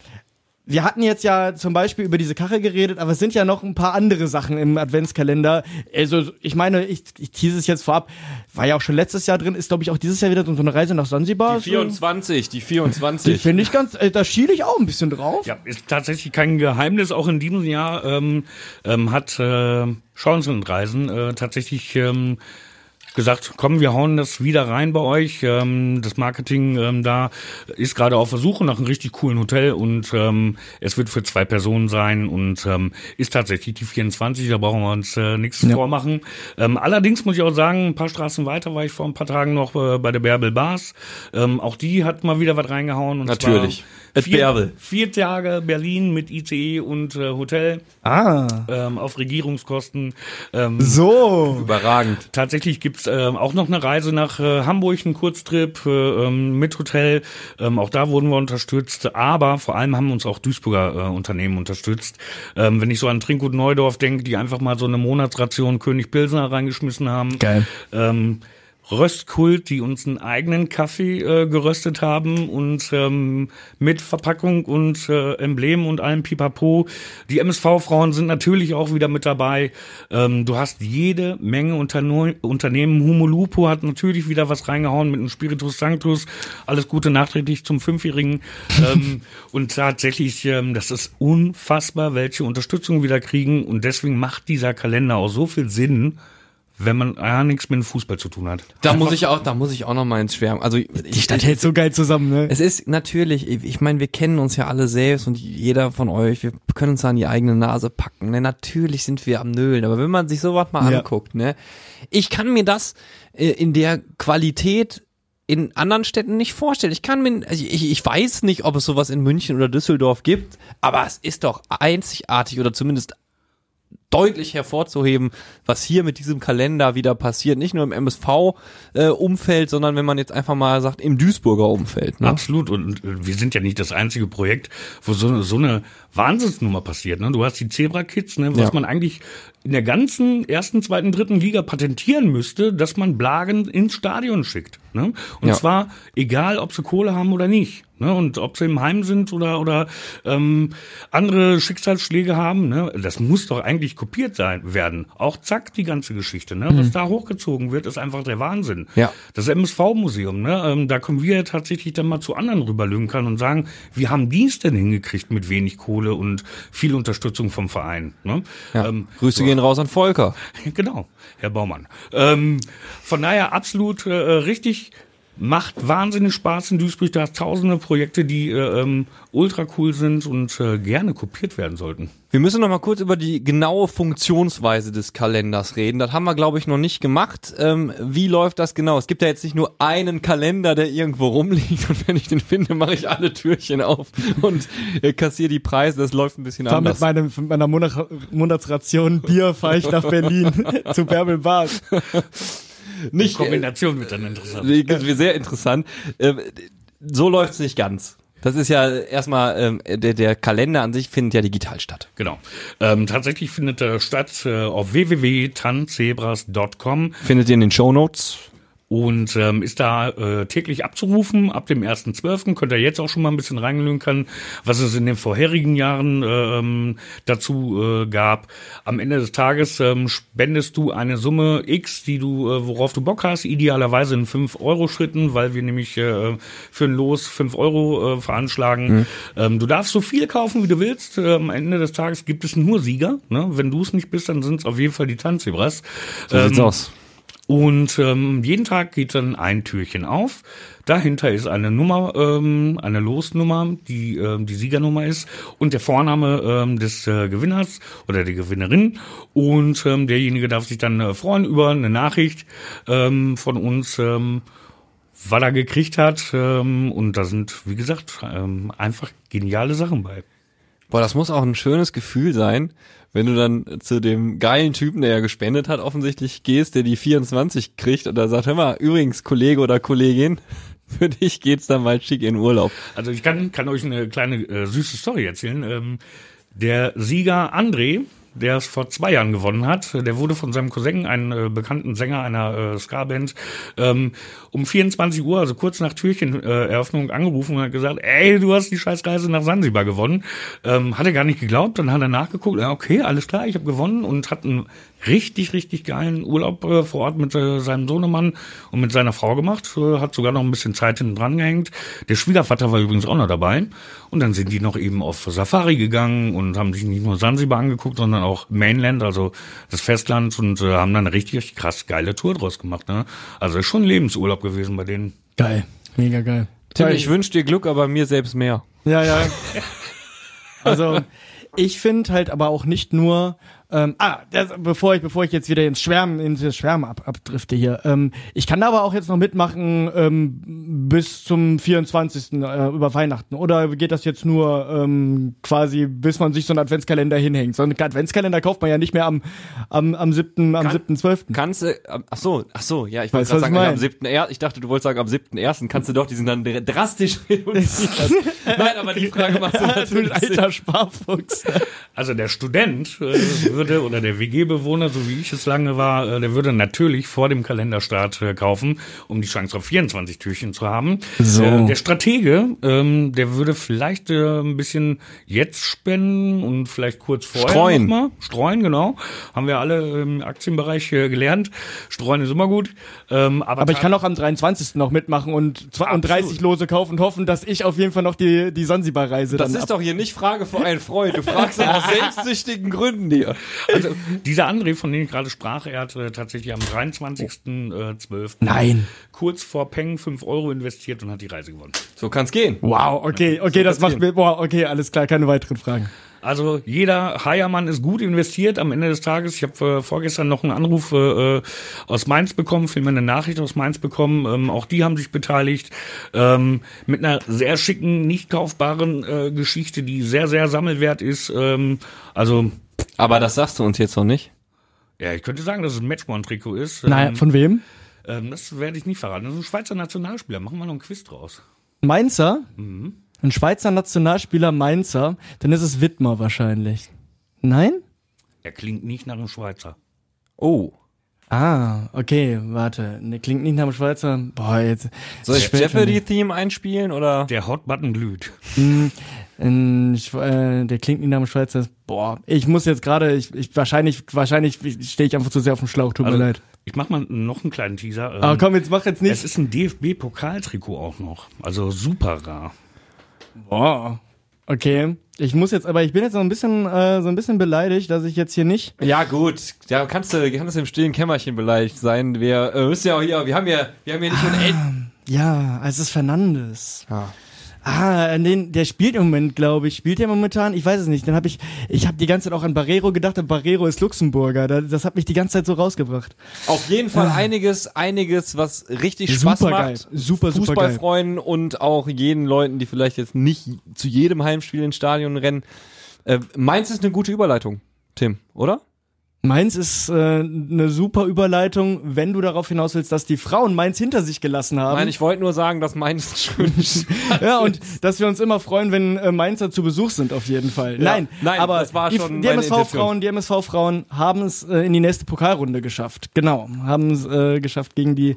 wir hatten jetzt ja zum Beispiel über diese Kachel geredet, aber es sind ja noch ein paar andere Sachen im Adventskalender. Also ich meine, ich, ich tease es jetzt vorab, war ja auch schon letztes Jahr drin, ist glaube ich auch dieses Jahr wieder so eine Reise nach Sansibar. Die 24, die 24. Die finde ich ganz, äh, da schiele ich auch ein bisschen drauf. Ja, ist tatsächlich kein Geheimnis. Auch in diesem Jahr ähm, ähm, hat äh, Chancen Reisen äh, tatsächlich ähm, gesagt, komm, wir hauen das wieder rein bei euch. Ähm, das Marketing ähm, da ist gerade auf der Suche nach einem richtig coolen Hotel und ähm, es wird für zwei Personen sein und ist tatsächlich die 24, da brauchen wir uns äh, nichts ja. vormachen. Allerdings muss ich auch sagen, ein paar Straßen weiter war ich vor ein paar Tagen noch äh, bei der Bärbel Bars. Auch die hat mal wieder was reingehauen. Und Natürlich. Vier, vier Tage Berlin mit ICE und äh, Hotel. Ah. Auf Regierungskosten. So. Überragend. Tatsächlich gibt's äh, auch noch eine Reise nach äh, Hamburg, ein Kurztrip äh, ähm, mit Hotel. Ähm, auch da wurden wir unterstützt. Aber vor allem haben uns auch Duisburger äh, Unternehmen unterstützt. Ähm, wenn ich so an Trinkgut Neudorf denke, die einfach mal so eine Monatsration König Pilsner reingeschmissen haben. Geil. Ähm, Röstkult, die uns einen eigenen Kaffee äh, geröstet haben und ähm, mit Verpackung und äh, Emblem und allem Pipapo. Die MSV-Frauen sind natürlich auch wieder mit dabei. Ähm, du hast jede Menge Unterne Unternehmen. Humolupo hat natürlich wieder was reingehauen mit einem Spiritus Sanctus. Alles Gute nachträglich zum Fünfjährigen. ähm, und tatsächlich, ähm, das ist unfassbar, welche Unterstützung wir da kriegen. Und deswegen macht dieser Kalender auch so viel Sinn wenn man ja nichts mit dem Fußball zu tun hat. Da Einfach muss ich auch, da muss ich auch noch mal ins Schwärmen. Also die Stadt hält so geil zusammen, ne? Es ist natürlich, ich meine, wir kennen uns ja alle selbst und jeder von euch, wir können uns da an die eigene Nase packen. Ne? Natürlich sind wir am Nölen, aber wenn man sich sowas mal ja. anguckt, ne, ich kann mir das äh, in der Qualität in anderen Städten nicht vorstellen. Ich kann mir, also ich, ich weiß nicht, ob es sowas in München oder Düsseldorf gibt, aber es ist doch einzigartig oder zumindest deutlich hervorzuheben, was hier mit diesem Kalender wieder passiert. Nicht nur im MSV-Umfeld, äh, sondern wenn man jetzt einfach mal sagt, im Duisburger Umfeld. Ne? Absolut. Und äh, wir sind ja nicht das einzige Projekt, wo so, so eine Wahnsinnsnummer passiert. Ne? Du hast die Zebra-Kids, ne? was ja. man eigentlich in der ganzen ersten, zweiten, dritten Liga patentieren müsste, dass man Blagen ins Stadion schickt. Ne? Und ja. zwar egal, ob sie Kohle haben oder nicht. Ne? Und ob sie im Heim sind oder, oder ähm, andere Schicksalsschläge haben, ne? das muss doch eigentlich kopiert sein werden. Auch zack, die ganze Geschichte. Ne? Mhm. Was da hochgezogen wird, ist einfach der Wahnsinn. Ja. Das MSV-Museum, ne? Ähm, da kommen wir tatsächlich dann mal zu anderen rüberlünkern und sagen, wie haben die es denn hingekriegt mit wenig Kohle und viel Unterstützung vom Verein? Ne? Ja. Ähm, Grüße so. Gehen raus an Volker. Genau, Herr Baumann. Ähm, von daher absolut äh, richtig macht wahnsinnig Spaß in Duisburg. Da hast tausende Projekte, die äh, ähm, ultra cool sind und äh, gerne kopiert werden sollten. Wir müssen noch mal kurz über die genaue Funktionsweise des Kalenders reden. Das haben wir, glaube ich, noch nicht gemacht. Ähm, wie läuft das genau? Es gibt ja jetzt nicht nur einen Kalender, der irgendwo rumliegt und wenn ich den finde, mache ich alle Türchen auf und äh, kassiere die Preise. Das läuft ein bisschen fahr anders. Mit, meinem, mit meiner Monat Monatsration Bier fahre ich nach Berlin zu Bärbel Bars nicht. Die Kombination wird dann interessant. Sehr interessant. Ähm, so läuft's nicht ganz. Das ist ja erstmal, ähm, der, der Kalender an sich findet ja digital statt. Genau. Ähm, tatsächlich findet er statt äh, auf www.tanzebras.com. Findet ihr in den Show Notes. Und ähm, ist da äh, täglich abzurufen. Ab dem 1.12. könnt ihr jetzt auch schon mal ein bisschen reinlünkern, was es in den vorherigen Jahren ähm, dazu äh, gab. Am Ende des Tages ähm, spendest du eine Summe X, die du, äh, worauf du Bock hast, idealerweise in 5-Euro-Schritten, weil wir nämlich äh, für ein Los 5 Euro äh, veranschlagen. Mhm. Ähm, du darfst so viel kaufen, wie du willst. Äh, am Ende des Tages gibt es nur Sieger. Ne? Wenn du es nicht bist, dann sind es auf jeden Fall die Tanzebras. So ähm, sieht's aus. Und ähm, jeden Tag geht dann ein Türchen auf. Dahinter ist eine Nummer, ähm, eine Losnummer, die ähm, die Siegernummer ist und der Vorname ähm, des äh, Gewinners oder der Gewinnerin. Und ähm, derjenige darf sich dann äh, freuen über eine Nachricht ähm, von uns. Ähm, was er gekriegt hat. Ähm, und da sind, wie gesagt, ähm, einfach geniale Sachen bei. Boah, das muss auch ein schönes Gefühl sein, wenn du dann zu dem geilen Typen, der ja gespendet hat, offensichtlich gehst, der die 24 kriegt und da sagt, hör mal, übrigens, Kollege oder Kollegin, für dich geht's dann mal schick in Urlaub. Also ich kann, kann euch eine kleine äh, süße Story erzählen. Ähm, der Sieger André, der es vor zwei Jahren gewonnen hat. Der wurde von seinem Cousin, einem äh, bekannten Sänger einer äh, Ska-Band, ähm, um 24 Uhr, also kurz nach Türcheneröffnung, äh, angerufen und hat gesagt, ey, du hast die Scheißreise nach Sansibar gewonnen. Ähm, hat er gar nicht geglaubt, dann hat er nachgeguckt, ja, okay, alles klar, ich habe gewonnen und hat einen richtig, richtig geilen Urlaub äh, vor Ort mit äh, seinem Sohnemann und mit seiner Frau gemacht. Äh, hat sogar noch ein bisschen Zeit hinten dran gehängt. Der Schwiegervater war übrigens auch noch dabei. Und dann sind die noch eben auf Safari gegangen und haben sich nicht nur Sansibar angeguckt, sondern auch Mainland, also das Festland und äh, haben dann eine richtig krass geile Tour draus gemacht. Ne? Also ist schon ein Lebensurlaub gewesen bei denen. Geil, mega geil. Tim, ich wünsche dir Glück, aber mir selbst mehr. Ja, ja. Also ich finde halt aber auch nicht nur ähm, ah, das, bevor ich, bevor ich jetzt wieder ins Schwärmen, ins Schwärmen ab, abdrifte hier. Ähm, ich kann da aber auch jetzt noch mitmachen ähm, bis zum 24. Äh, über Weihnachten. Oder geht das jetzt nur ähm, quasi, bis man sich so einen Adventskalender hinhängt? So einen Adventskalender kauft man ja nicht mehr am am am 7. am 7.12. Kannst du, ach so, ach so, ja, ich wollte gerade sagen, am 7. Er, ich dachte, du wolltest sagen, am 7.1. kannst du doch, die sind dann drastisch reduziert. Nein, aber die Frage machst du natürlich. Alter Sparfuchs. Also der Student äh, würde oder der WG-Bewohner, so wie ich es lange war, äh, der würde natürlich vor dem Kalenderstart äh, kaufen, um die Chance auf 24 Türchen zu haben. So. Äh, der Stratege, ähm, der würde vielleicht äh, ein bisschen jetzt spenden und vielleicht kurz vorher streuen. Noch mal. streuen, genau. Haben wir alle im Aktienbereich äh, gelernt. Streuen ist immer gut. Ähm, aber, aber ich kann auch am 23. noch mitmachen und, und 30 Lose kaufen und hoffen, dass ich auf jeden Fall noch die, die Sansibar-Reise Das ist doch hier nicht Frage für einen Freund. Du fragst aus selbstsüchtigen Gründen dir. Also, dieser André, von dem ich gerade sprach, er hat äh, tatsächlich am 23.12. Äh, Nein. kurz vor Peng 5 Euro investiert und hat die Reise gewonnen. So kann's gehen. Wow, okay, okay, so das macht mir, boah, okay, alles klar, keine weiteren Fragen. Also jeder Heiermann ist gut investiert am Ende des Tages. Ich habe äh, vorgestern noch einen Anruf äh, aus Mainz bekommen, vielmehr eine Nachricht aus Mainz bekommen. Ähm, auch die haben sich beteiligt ähm, mit einer sehr schicken, nicht kaufbaren äh, Geschichte, die sehr, sehr sammelwert ist. Ähm, also aber das sagst du uns jetzt noch nicht. Ja, ich könnte sagen, dass es ein Matchborn-Trikot ist. Naja, ähm, von wem? Ähm, das werde ich nicht verraten. Das ist ein Schweizer Nationalspieler. Machen wir noch einen Quiz draus. Mainzer? Mhm. Ein Schweizer Nationalspieler Mainzer? Dann ist es Wittmer wahrscheinlich. Nein? Er klingt nicht nach einem Schweizer. Oh. Ah, okay, warte. Ne, klingt nicht nach einem Schweizer. Boah, jetzt. Soll ich Jeopardy-Theme einspielen oder? Der Hotbutton glüht. Mm, in, äh, der klingt nicht nach einem Schweizer. Boah, ich muss jetzt gerade, ich, ich wahrscheinlich, wahrscheinlich stehe ich einfach zu sehr auf dem Schlauch, tut also, mir leid. Ich mach mal noch einen kleinen Teaser. Ähm, ah, komm, jetzt mach jetzt nicht. Es ist ein DFB-Pokaltrikot auch noch. Also super rar. Boah. Okay. Ich muss jetzt, aber ich bin jetzt so ein bisschen, äh, so ein bisschen beleidigt, dass ich jetzt hier nicht. Ja gut, ja kannst du, kannst du im stillen Kämmerchen beleidigt sein. Wir äh, müssen ja auch hier, wir haben ja, wir haben ja nicht ah, nur Ja, es ist Fernandes. Ja. Ah, den, der spielt im Moment, glaube ich. Spielt er momentan? Ich weiß es nicht. Dann habe ich, ich habe die ganze Zeit auch an Barrero gedacht, aber Barrero ist Luxemburger. Das, das hat mich die ganze Zeit so rausgebracht. Auf jeden Fall ah. einiges, einiges, was richtig Spaß super macht. Geil. Super, super Fußballfreunden und auch jeden Leuten, die vielleicht jetzt nicht zu jedem Heimspiel ins Stadion rennen. Äh, Mainz ist eine gute Überleitung, Tim, oder? Mainz ist äh, eine super Überleitung, wenn du darauf hinaus willst, dass die Frauen Mainz hinter sich gelassen haben. Nein, ich wollte nur sagen, dass Mainz schön ist. ja, und dass wir uns immer freuen, wenn äh, Mainzer zu Besuch sind, auf jeden Fall. Ja. Nein, Nein, aber das war die, schon die meine MSV-Frauen, die MSV-Frauen haben es äh, in die nächste Pokalrunde geschafft. Genau, haben es äh, geschafft, gegen die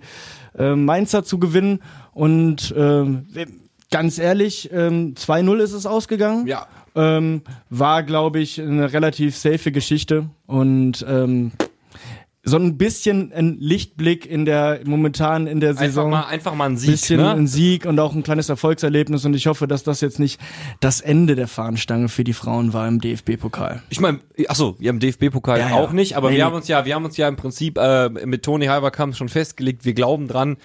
äh, Mainzer zu gewinnen. Und äh, ganz ehrlich, ähm, 2-0 ist es ausgegangen. Ja. Ähm, war, glaube ich, eine relativ safe Geschichte und ähm, so ein bisschen ein Lichtblick in der momentan in der Einfach Saison. mal, einfach mal ein Sieg, bisschen ne? ein Sieg und auch ein kleines Erfolgserlebnis und ich hoffe, dass das jetzt nicht das Ende der Fahnenstange für die Frauen war im DFB-Pokal. Ich meine, achso, wir haben DFB-Pokal Ja, ja. auch nicht, aber Nee, wir nee. haben uns ja, wir haben uns ja im Prinzip äh, mit Toni Halberkamp schon festgelegt, wir glauben dran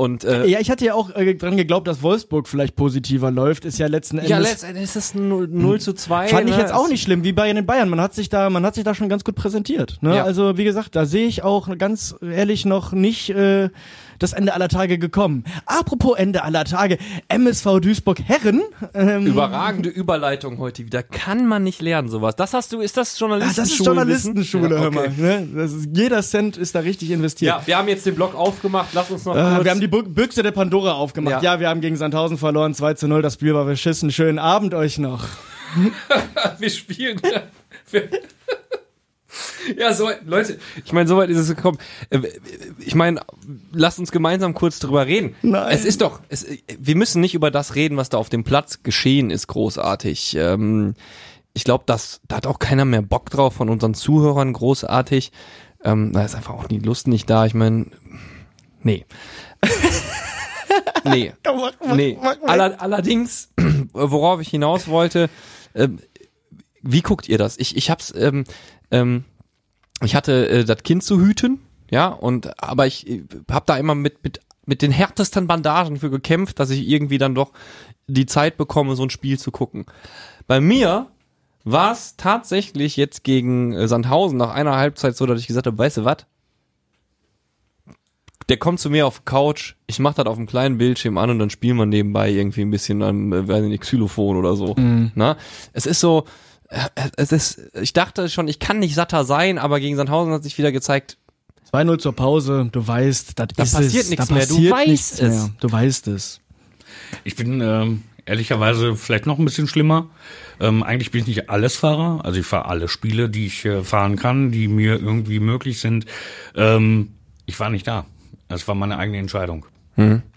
und äh, Ja, ich hatte ja auch äh, dran geglaubt, dass Wolfsburg vielleicht positiver läuft, ist ja letzten Endes ja, letztendlich ist es ein 0, 0 zu 2. Fand ich ne? jetzt auch nicht schlimm, wie bei den Bayern. Man hat sich da, man hat sich da schon ganz gut präsentiert. Ne? Ja. Also wie gesagt, da sehe ich auch ganz ehrlich noch nicht äh, das Ende aller Tage gekommen. Apropos Ende aller Tage, MSV Duisburg Herren. Ähm, Überragende Überleitung heute wieder. Kann man nicht lernen, sowas. Das hast du, ist das ah, Journalistenschule? das ist Journalistenschule, ja, hör okay. mal. Ne? Das ist, jeder Cent ist da richtig investiert. Ja, wir haben jetzt den Blog aufgemacht. Lass uns noch Äh, wir haben die Büchse der Pandora aufgemacht. Ja. Ja. wir haben gegen Sandhausen verloren, 2 zu 0. Das Spiel war beschissen. Schönen Abend euch noch. wir spielen. Ja, so, Leute, ich meine, soweit ist es gekommen. Äh, Ich meine, lasst uns gemeinsam kurz drüber reden. Nein. Es ist doch, es, wir müssen nicht über das reden, was da auf dem Platz geschehen ist, großartig. Ähm, ich glaube, das, da hat auch keiner mehr Bock drauf von unseren Zuhörern, großartig. Ähm, da ist einfach auch die Lust nicht da. Ich meine, nee. nee. Nee. Aller, allerdings, worauf ich hinaus wollte, ähm, wie guckt ihr das? Ich, ich hab's, ähm, ähm, ich hatte äh, das Kind zu hüten, ja, und aber ich äh, hab da immer mit, mit, mit den härtesten Bandagen für gekämpft, dass ich irgendwie dann doch die Zeit bekomme, so ein Spiel zu gucken. Bei mir war es tatsächlich jetzt gegen äh, Sandhausen nach einer Halbzeit so, dass ich gesagt habe, weißt du was? Der kommt zu mir auf Couch, ich mach das auf einem kleinen Bildschirm an und dann spielt man nebenbei irgendwie ein bisschen am, äh, weiß nicht, Xylophon oder so. Na? Es ist so, es ist, ich dachte schon, ich kann nicht satter sein, aber gegen Sandhausen hat sich wieder gezeigt, 2-0 zur Pause, du weißt, das Da ist passiert es. nichts da mehr, du passiert weißt nichts es. Mehr. Du weißt es. Ich bin ähm, ehrlicherweise vielleicht noch ein bisschen schlimmer. Ähm, eigentlich bin ich nicht alles Fahrer. Also ich fahre alle Spiele, die ich äh, fahren kann, die mir irgendwie möglich sind. Ähm, ich war nicht da. Das war meine eigene Entscheidung.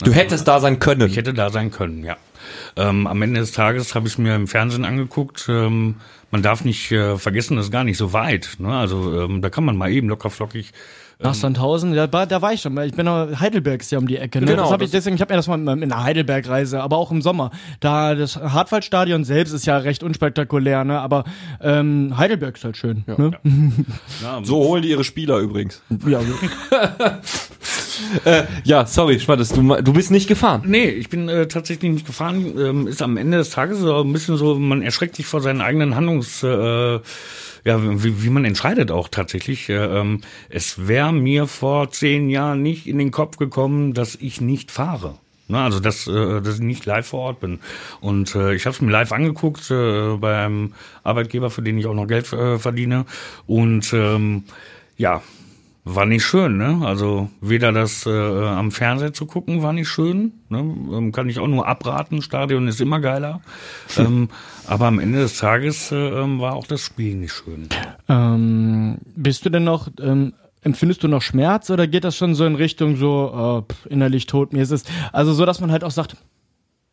Du hättest da sein können. Ich hätte da sein können, ja. Ähm, am Ende des Tages habe ich es mir im Fernsehen angeguckt. Ähm, man darf nicht äh, vergessen, das ist gar nicht so weit. Ne? Also ähm, da kann man mal eben locker flockig Nach Sandhausen, ja, da, da war ich schon. weil Ich bin auch, Heidelberg ist ja um die Ecke. Ne? Genau, das hab ich, deswegen, ich habe mir das mal in einer Heidelberg-Reise, aber auch im Sommer. Da das Hartwaldstadion selbst ist ja recht unspektakulär, ne? Aber ähm, Heidelberg ist halt schön. ne? ja, So holen die ihre Spieler übrigens. Ja. Äh, ja, sorry, Schmattes, du, du bist nicht gefahren. Nee, ich bin äh, tatsächlich nicht gefahren. Ähm, ist am Ende des Tages so ein bisschen so, man erschreckt sich vor seinen eigenen Handlungs, äh, ja, wie, wie man entscheidet auch tatsächlich. Äh, ähm, es wäre mir vor zehn Jahren nicht in den Kopf gekommen, dass ich nicht fahre. Ne, also dass, äh, dass ich nicht live vor Ort bin. Und äh, ich habe es mir live angeguckt äh, bei einem Arbeitgeber, für den ich auch noch Geld äh, verdiene. Und ähm, ja, war nicht schön, ne? Also weder das äh, am Fernseher zu gucken war nicht schön, ne? ähm, kann ich auch nur abraten. Stadion ist immer geiler, ähm, aber am Ende des Tages äh, ähm, war auch das Spiel nicht schön. Ähm, bist du denn noch, ähm, empfindest du noch Schmerz oder geht das schon so in Richtung so äh, innerlich tot? Mir ist es also so, dass man halt auch sagt,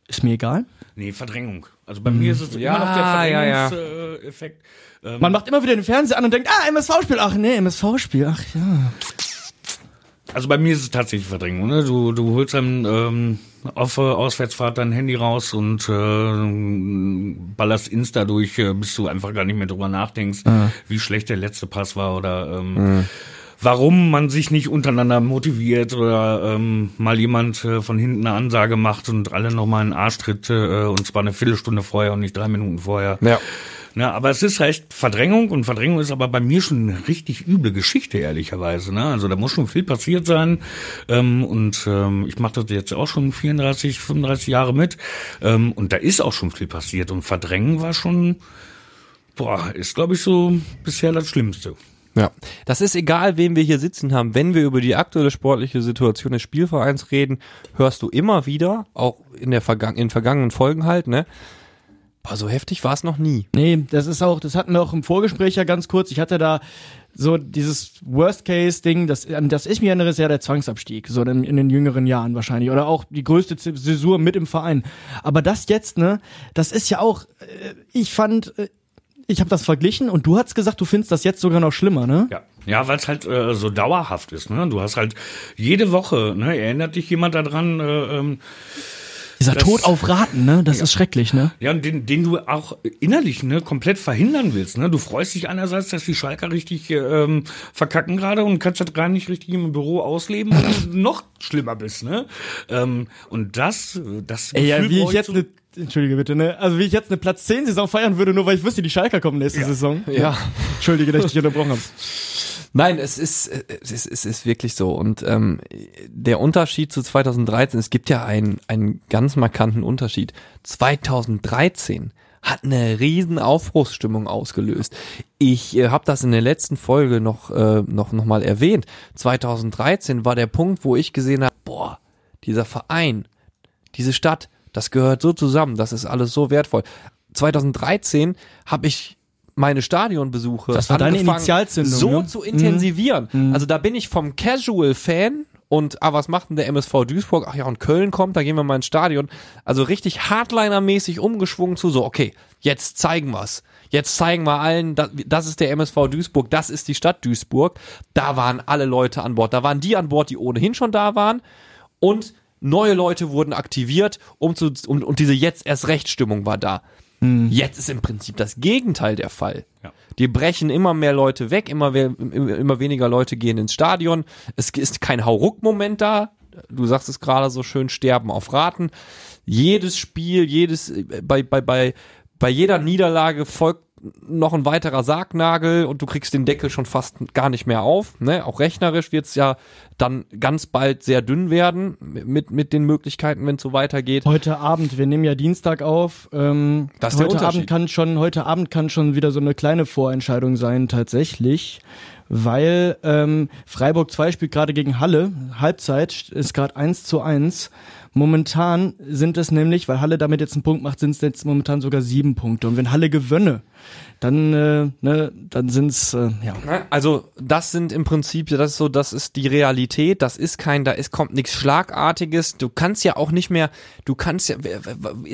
ist mir egal. Nee, Verdrängung. Also bei mir ist es Ja, immer noch der ja, ja. Äh, ähm, Man macht immer wieder den Fernseher an und denkt, ah, MSV-Spiel, ach nee, MSV-Spiel, ach ja. Also bei mir ist es tatsächlich Verdrängung. Ne? Du, du holst dann ähm, auf äh, Auswärtsfahrt dein Handy raus und äh, ballerst Insta durch, äh, bis du einfach gar nicht mehr drüber nachdenkst, wie schlecht der letzte Pass war oder ähm, warum man sich nicht untereinander motiviert oder ähm, mal jemand äh, von hinten eine Ansage macht und alle nochmal einen Arsch tritt äh, und zwar eine Viertelstunde vorher und nicht drei Minuten vorher. Ja. Ne, aber es ist halt Verdrängung und Verdrängung ist aber bei mir schon eine richtig üble Geschichte, ehrlicherweise. Ne? Also da muss schon viel passiert sein. Ähm, und ähm, ich mache das jetzt auch schon 34, 35 Jahre mit. Ähm, und da ist auch schon viel passiert. Und Verdrängen war schon, boah, ist glaube ich so bisher das Schlimmste. Ja, das ist egal, wen wir hier sitzen haben. Wenn wir über die aktuelle sportliche Situation des Spielvereins reden, hörst du immer wieder, auch in der Vergangen in vergangenen Folgen halt, ne? Boah, so heftig war es noch nie. Nee, das ist auch, das hatten wir auch im Vorgespräch ja ganz kurz. Ich hatte da so dieses Worst-Case-Ding, das, an das ich mich erinnere, ist ja der Zwangsabstieg, so in, in den jüngeren Jahren wahrscheinlich. Oder auch die größte Zäsur mit im Verein. Aber das jetzt, ne, das ist ja auch, äh, ich fand, äh, ich habe das verglichen und du hast gesagt, du findest das jetzt sogar noch schlimmer, ne? Ja, ja weil es halt äh, so dauerhaft ist. Ne? Du hast halt jede Woche, ne, erinnert dich jemand daran, äh, ähm, Dieser Das- Tod auf Raten, ne? Das ist schrecklich, ne? Ja, und den, den du auch innerlich ne, komplett verhindern willst. Ne? Du freust dich einerseits, dass die Schalker richtig ähm, verkacken gerade und kannst das gar nicht richtig im Büro ausleben und noch schlimmer bist. Ne? Ähm, und das, das Ey, ja, wie ich jetzt eine, entschuldige bitte, ne? Also wie ich jetzt eine Platz 10 Saison feiern würde, nur weil ich wüsste, die Schalker kommen nächste Saison. Ja. Entschuldige, dass ich dich unterbrochen habe. Nein, es ist, es ist, es ist wirklich so. Und ähm, der Unterschied zu 2013, es gibt ja einen, einen ganz markanten Unterschied. 2013 hat eine riesen Aufbruchsstimmung ausgelöst. Ich äh, habe das in der letzten Folge noch, äh, noch, noch mal erwähnt. 2013 war der Punkt, wo ich gesehen habe, boah, dieser Verein, diese Stadt, das gehört so zusammen, das ist alles so wertvoll. 2013 habe ich meine Stadionbesuche Das war deine Initialzündung, so ne? zu intensivieren. Also da bin ich vom Casual-Fan und ah, was macht denn der MSV Duisburg? Ach ja, und Köln kommt, da gehen wir mal ins Stadion. Also richtig Hardliner-mäßig umgeschwungen zu so, okay, jetzt zeigen wir's. Jetzt zeigen wir allen, das, das ist der MSV Duisburg, das ist die Stadt Duisburg. Da waren alle Leute an Bord. Da waren die an Bord, die ohnehin schon da waren. Und neue Leute wurden aktiviert, um zu, um, und diese jetzt erst Rechtsstimmung war da. Jetzt ist im Prinzip das Gegenteil der Fall. Ja. Die brechen immer mehr Leute weg, immer, we- immer weniger Leute gehen ins Stadion. Es ist kein Hauruck-Moment da. Du sagst es gerade so schön, sterben auf Raten. Jedes Spiel, jedes, bei, bei, bei, bei jeder Niederlage folgt noch ein weiterer Sargnagel und du kriegst den Deckel schon fast gar nicht mehr auf. Ne? Auch rechnerisch wird's ja dann ganz bald sehr dünn werden mit, mit den Möglichkeiten, wenn es so weitergeht. Heute Abend, wir nehmen ja Dienstag auf. Ähm, Das ist heute. Abend kann schon, heute Abend kann schon wieder so eine kleine Vorentscheidung sein, tatsächlich. Weil ähm, Freiburg 2 spielt gerade gegen Halle. Halbzeit ist gerade 1 zu 1. Momentan sind es nämlich, weil Halle damit jetzt einen Punkt macht, sind es jetzt momentan sogar sieben Punkte. Und wenn Halle gewönne, dann, äh, ne, dann sind's äh, ja. Ne? Also das sind im Prinzip, das ist so, das ist die Realität, das ist kein, da ist kommt nichts Schlagartiges. Du kannst ja auch nicht mehr, du kannst ja,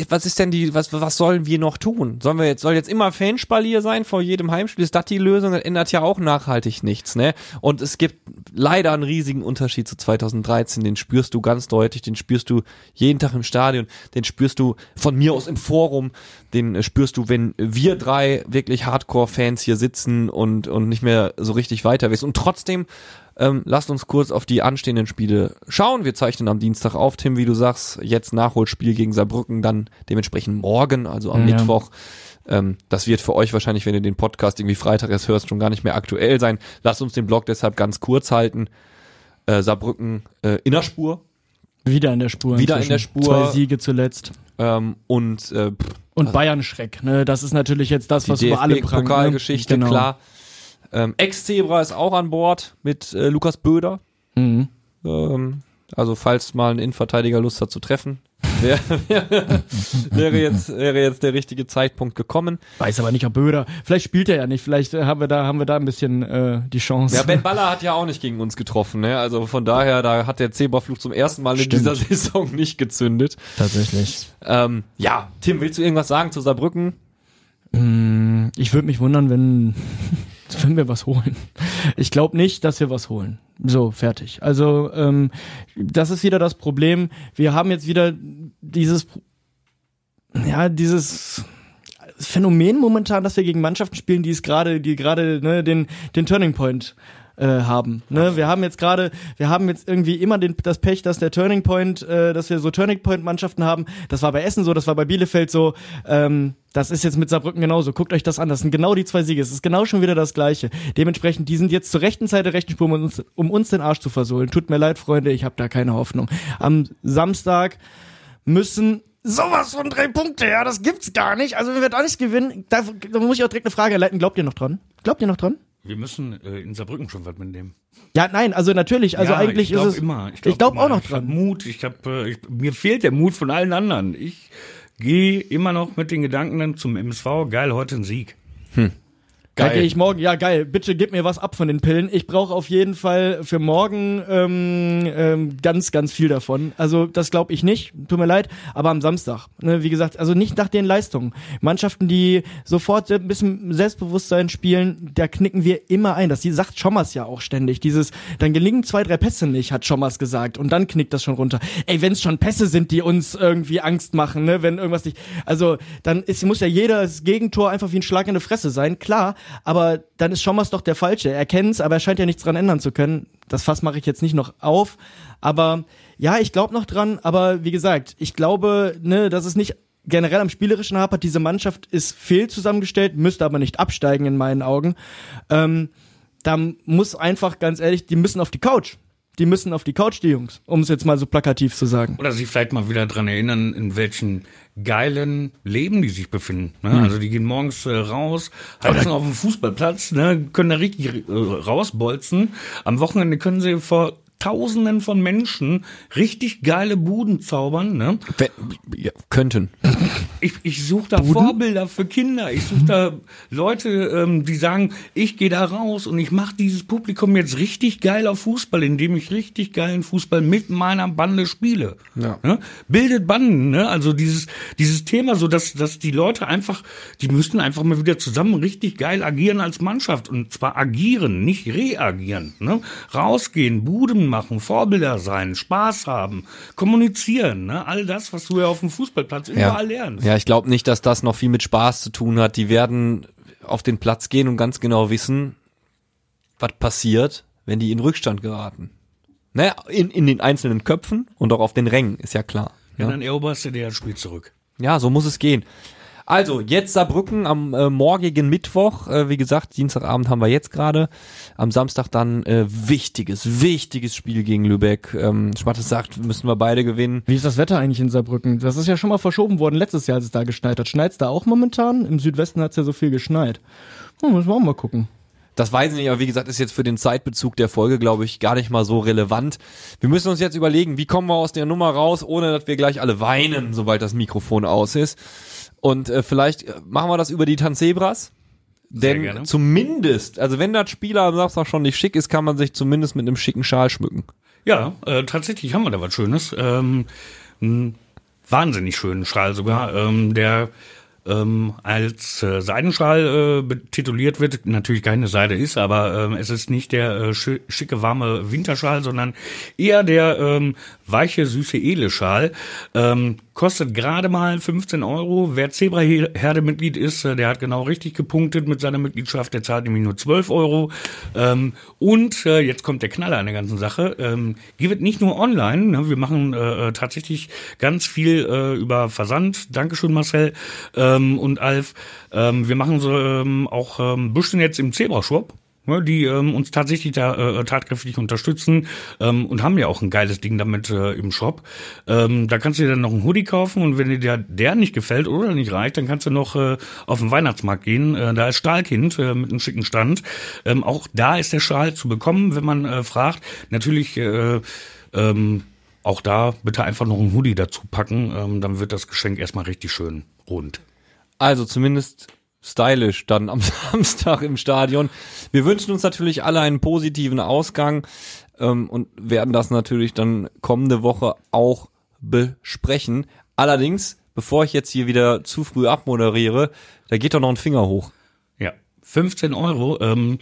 was ist denn die, was, was sollen wir noch tun? Sollen wir jetzt, soll jetzt immer Fanspalier sein vor jedem Heimspiel? Ist das die Lösung? Das ändert ja auch nachhaltig nichts, ne? Und es gibt leider einen riesigen Unterschied zu 2013, den spürst du ganz deutlich, den spürst du jeden Tag im Stadion, den spürst du von mir aus im Forum, den äh, spürst du, wenn wir drei wirklich Hardcore-Fans hier sitzen und, und nicht mehr so richtig weiter wissen. Und trotzdem, ähm, lasst uns kurz auf die anstehenden Spiele schauen. Wir zeichnen am Dienstag auf, Tim, wie du sagst, jetzt Nachholspiel gegen Saarbrücken, dann dementsprechend morgen, also am Ja. Mittwoch. Ähm, das wird für euch wahrscheinlich, wenn ihr den Podcast irgendwie Freitag erst hörst, schon gar nicht mehr aktuell sein. Lasst uns den Blog deshalb ganz kurz halten. Äh, Saarbrücken äh, in der Spur. Wieder in der Spur. Wieder in inzwischen. der Spur. Zwei Siege zuletzt. Ähm, und äh, pff, Und Bayern Schreck, ne? Das ist natürlich jetzt das, was über alle prangt. Ne? Genau. klar. Ähm, Ex-Zebra ist auch an Bord mit äh, Lukas Böder. Mhm. Ähm, also falls mal ein Innenverteidiger Lust hat zu treffen, wäre wäre, wäre jetzt wäre jetzt der richtige Zeitpunkt gekommen. Weiß aber nicht, ob Böder. Vielleicht spielt er ja nicht. Vielleicht äh, haben wir da, haben wir da ein bisschen äh, die Chance. Ja, Ben Baller hat ja auch nicht gegen uns getroffen, ne? Also von daher, da hat der Zebraflug zum ersten Mal in Stimmt. dieser Saison nicht gezündet. Tatsächlich. Ähm, ja, Tim, willst du irgendwas sagen zu Saarbrücken? Mm, Ich würde mich wundern, wenn, wenn wir was holen. Ich glaube nicht, dass wir was holen. So, fertig. Also, ähm, das ist wieder das Problem. Wir haben jetzt wieder dieses, ja, dieses Phänomen momentan, dass wir gegen Mannschaften spielen, die es gerade, die gerade ne, den, den Turning Point äh, haben. Ne? Wir haben jetzt gerade, wir haben jetzt irgendwie immer den, das Pech, dass der Turning Point, äh, dass wir so Turning Point Mannschaften haben. Das war bei Essen so, das war bei Bielefeld so. Ähm, das ist jetzt mit Saarbrücken genauso. Guckt euch das an. Das sind genau die zwei Siege. Es ist genau schon wieder das Gleiche. Dementsprechend, die sind jetzt zur rechten Zeit der rechten Spur, um uns, um uns den Arsch zu versohlen. Tut mir leid, Freunde, ich habe da keine Hoffnung. Am Samstag müssen sowas von drei Punkte, ja, das gibt's gar nicht. Also wenn wir da nicht gewinnen, da, da muss ich auch direkt eine Frage erleiten. Glaubt ihr noch dran? Glaubt ihr noch dran? Wir müssen äh, in Saarbrücken schon was mitnehmen. Ja, nein, also natürlich, also ja, eigentlich ich ist es. immer. Ich glaube glaub auch noch Ich dran. hab Mut. Ich hab, äh, ich, mir fehlt der Mut von allen anderen. Ich gehe immer noch mit den Gedanken dann zum MSV. Geil, heute ein Sieg. Da gehe ich morgen, ja geil, bitte gib mir was ab von den Pillen. Ich brauche auf jeden Fall für morgen ähm, ähm, ganz, ganz viel davon. Also das glaube ich nicht, tut mir leid, aber am Samstag. Ne, wie gesagt, also nicht nach den Leistungen. Mannschaften, die sofort ein bisschen Selbstbewusstsein spielen, da knicken wir immer ein. Das sagt Schommers ja auch ständig. Dieses, dann gelingen zwei, drei Pässe nicht, hat Schommers gesagt. Und dann knickt das schon runter. Ey, wenn es schon Pässe sind, die uns irgendwie Angst machen, ne, wenn irgendwas nicht. Also dann ist, muss ja jedes Gegentor einfach wie ein Schlag in die Fresse sein, klar aber dann ist Schommers doch der Falsche. Er kennt's, aber er scheint ja nichts dran ändern zu können. Das Fass mache ich jetzt nicht noch auf. Aber ja, ich glaube noch dran, aber wie gesagt, ich glaube, ne, dass es nicht generell am Spielerischen hapert. Diese Mannschaft ist fehl zusammengestellt, müsste aber nicht absteigen in meinen Augen. Ähm, da muss einfach, ganz ehrlich, die müssen auf die Couch die müssen auf die Couch, die Jungs, um es jetzt mal so plakativ zu sagen. Oder sich vielleicht mal wieder dran erinnern, in welchen geilen Leben die sich befinden. Ne? Hm. Also die gehen morgens äh, raus, heizen auf dem Fußballplatz, ne? können da richtig äh, rausbolzen. Am Wochenende können sie vor Tausenden von Menschen richtig geile Buden zaubern. Ne? Ja, könnten. Ich, ich suche da Vorbilder für Kinder. Ich suche da Leute, ähm, die sagen, ich gehe da raus und ich mache dieses Publikum jetzt richtig geil auf Fußball, indem ich richtig geilen Fußball mit meiner Bande spiele. Ja. Ne? Bildet Banden, ne? Also dieses, dieses Thema, so dass, dass die Leute einfach, die müssten einfach mal wieder zusammen richtig geil agieren als Mannschaft. Und zwar agieren, nicht reagieren. Ne? Rausgehen, Buden machen, Vorbilder sein, Spaß haben, kommunizieren, ne? All das, was du ja auf dem Fußballplatz überall lernst. Ja, ich glaube nicht, dass das noch viel mit Spaß zu tun hat. Die werden auf den Platz gehen und ganz genau wissen, was passiert, wenn die in Rückstand geraten. Naja, in, in den einzelnen Köpfen und auch auf den Rängen, ist ja klar. Ja, Ja, dann eroberst du dir das Spiel zurück. ja so muss es gehen. Also, jetzt Saarbrücken am äh, morgigen Mittwoch. Äh, wie gesagt, Dienstagabend haben wir jetzt gerade. Am Samstag dann äh, wichtiges, wichtiges Spiel gegen Lübeck. Ähm, Schmattes sagt, müssen wir beide gewinnen. Wie ist das Wetter eigentlich in Saarbrücken? Das ist ja schon mal verschoben worden letztes Jahr, als es da geschneit hat. Schneit's da auch momentan? Im Südwesten hat's ja so viel geschneit. Hm, müssen wir auch mal gucken. Das weiß ich nicht, aber wie gesagt, ist jetzt für den Zeitbezug der Folge, glaube ich, gar nicht mal so relevant. Wir müssen uns jetzt überlegen, wie kommen wir aus der Nummer raus, ohne dass wir gleich alle weinen, sobald das Mikrofon aus ist. Und äh, vielleicht äh, machen wir das über die Tanzebras. Denn zumindest, also wenn das Spieler am Samstag schon nicht schick ist, kann man sich zumindest mit einem schicken Schal schmücken. Ja, äh, tatsächlich haben wir da was Schönes. Ähm, einen wahnsinnig schönen Schal sogar, ähm, der ähm, als äh, Seidenschal äh, betituliert wird. Natürlich keine Seide ist, aber ähm, es ist nicht der äh, schi schicke, warme Winterschal, sondern eher der ähm, weiche, süße Ele-Schal. Ähm, kostet gerade mal 15 Euro. Wer Zebra-Herde-Mitglied ist, äh, der hat genau richtig gepunktet mit seiner Mitgliedschaft. Der zahlt nämlich nur 12 Euro. Ähm, und äh, jetzt kommt der Knaller an der ganzen Sache. Ähm, gibt nicht nur online. Ne? Wir machen äh, äh, tatsächlich ganz viel äh, über Versand. Dankeschön, Marcel ähm, und Alf. Ähm, wir machen so ähm, auch ähm, bisschen jetzt im Zebra-Shop die ähm, uns tatsächlich da äh, tatkräftig unterstützen ähm, und haben ja auch ein geiles Ding damit äh, im Shop. Ähm, da kannst du dir dann noch einen Hoodie kaufen und wenn dir der, der nicht gefällt oder nicht reicht, dann kannst du noch äh, auf den Weihnachtsmarkt gehen. Äh, da ist Stahlkind äh, mit einem schicken Stand. Ähm, auch da ist der Schal zu bekommen, wenn man äh, fragt. Natürlich äh, ähm, auch da bitte einfach noch einen Hoodie dazu packen, ähm, dann wird das Geschenk erstmal richtig schön rund. Also zumindest stylisch dann am Samstag im Stadion. Wir wünschen uns natürlich alle einen positiven Ausgang ähm, und werden das natürlich dann kommende Woche auch besprechen. Allerdings, bevor ich jetzt hier wieder zu früh abmoderiere, da geht doch noch ein Finger hoch. Ja, 15 Euro. Ähm,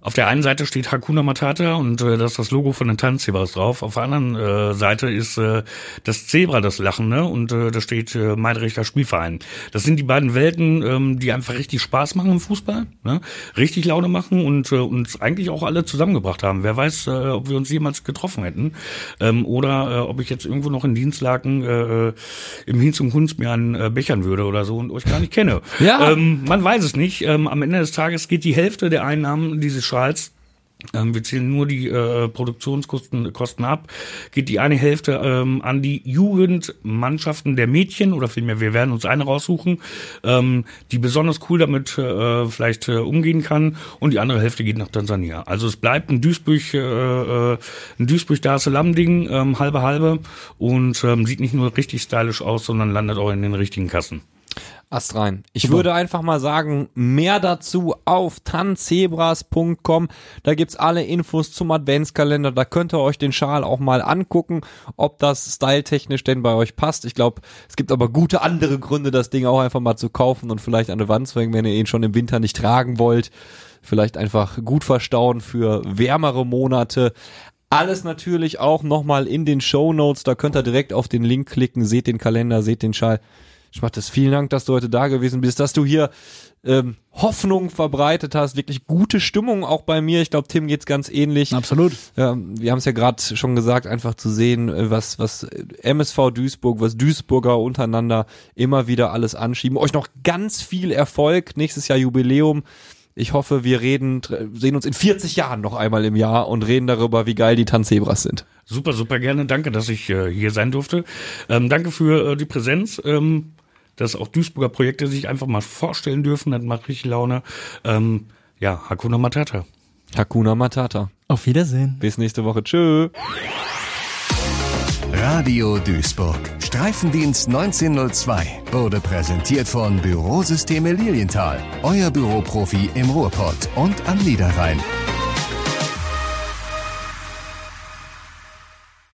auf der einen Seite steht Hakuna Matata und äh, das ist das Logo von den Tanzzebras drauf. Auf der anderen äh, Seite ist äh, das Zebra, das Lachende, und äh, da steht äh, Meidrichter Spielverein. Das sind die beiden Welten, ähm, die einfach richtig Spaß machen im Fußball, ne? richtig Laune machen und äh, uns eigentlich auch alle zusammengebracht haben. Wer weiß, äh, ob wir uns jemals getroffen hätten ähm, oder äh, ob ich jetzt irgendwo noch in Dienstlaken äh, äh, im Hinz und Kunst mir einen äh, bechern würde oder so und euch gar nicht kenne. Ja. Ähm, man weiß es nicht. Ähm, am Ende des Tages geht die Hälfte der Einnahmen dieses Schals ähm, wir zählen nur die äh, Produktionskosten Kosten ab, geht die eine Hälfte ähm, an die Jugendmannschaften der Mädchen oder vielmehr wir werden uns eine raussuchen, ähm, die besonders cool damit äh, vielleicht äh, umgehen kann und die andere Hälfte geht nach Tansania. Also es bleibt ein Duisburg, äh, äh ein Duisburg Dar es Salaam Ding, ähm, halbe halbe und ähm, sieht nicht nur richtig stylisch aus, sondern landet auch in den richtigen Kassen. Ast rein. Ich Super. würde einfach mal sagen, mehr dazu auf tanzebras.com. Da gibt's alle Infos zum Adventskalender. Da könnt ihr euch den Schal auch mal angucken, ob das styletechnisch denn bei euch passt. Ich glaube, es gibt aber gute andere Gründe, das Ding auch einfach mal zu kaufen und vielleicht an der Wand zu hängen, wenn ihr ihn schon im Winter nicht tragen wollt. Vielleicht einfach gut verstauen für wärmere Monate. Alles natürlich auch nochmal in den Show Notes. Da könnt ihr direkt auf den Link klicken, seht den Kalender, seht den Schal. Schmattes, vielen Dank, dass du heute da gewesen bist, dass du hier ähm, Hoffnung verbreitet hast, wirklich gute Stimmung auch bei mir. Ich glaube, Tim geht's ganz ähnlich. Absolut. Ähm, wir haben es ja gerade schon gesagt, einfach zu sehen, äh, was was MSV Duisburg, was Duisburger untereinander immer wieder alles anschieben. Euch noch ganz viel Erfolg. Nächstes Jahr Jubiläum. Ich hoffe, wir reden, sehen uns in 40 Jahren noch einmal im Jahr und reden darüber, wie geil die Tanzebras sind. Super, super gerne. Danke, dass ich äh, hier sein durfte. Ähm, danke für äh, die Präsenz. Ähm, dass auch Duisburger Projekte sich einfach mal vorstellen dürfen. Das macht richtig Laune. Ähm, ja, Hakuna Matata. Hakuna Matata. Auf Wiedersehen. Bis nächste Woche. Tschö. Radio Duisburg. Streifendienst 1902 wurde präsentiert von Bürosysteme Lilienthal. Euer Büroprofi im Ruhrpott und am Niederrhein.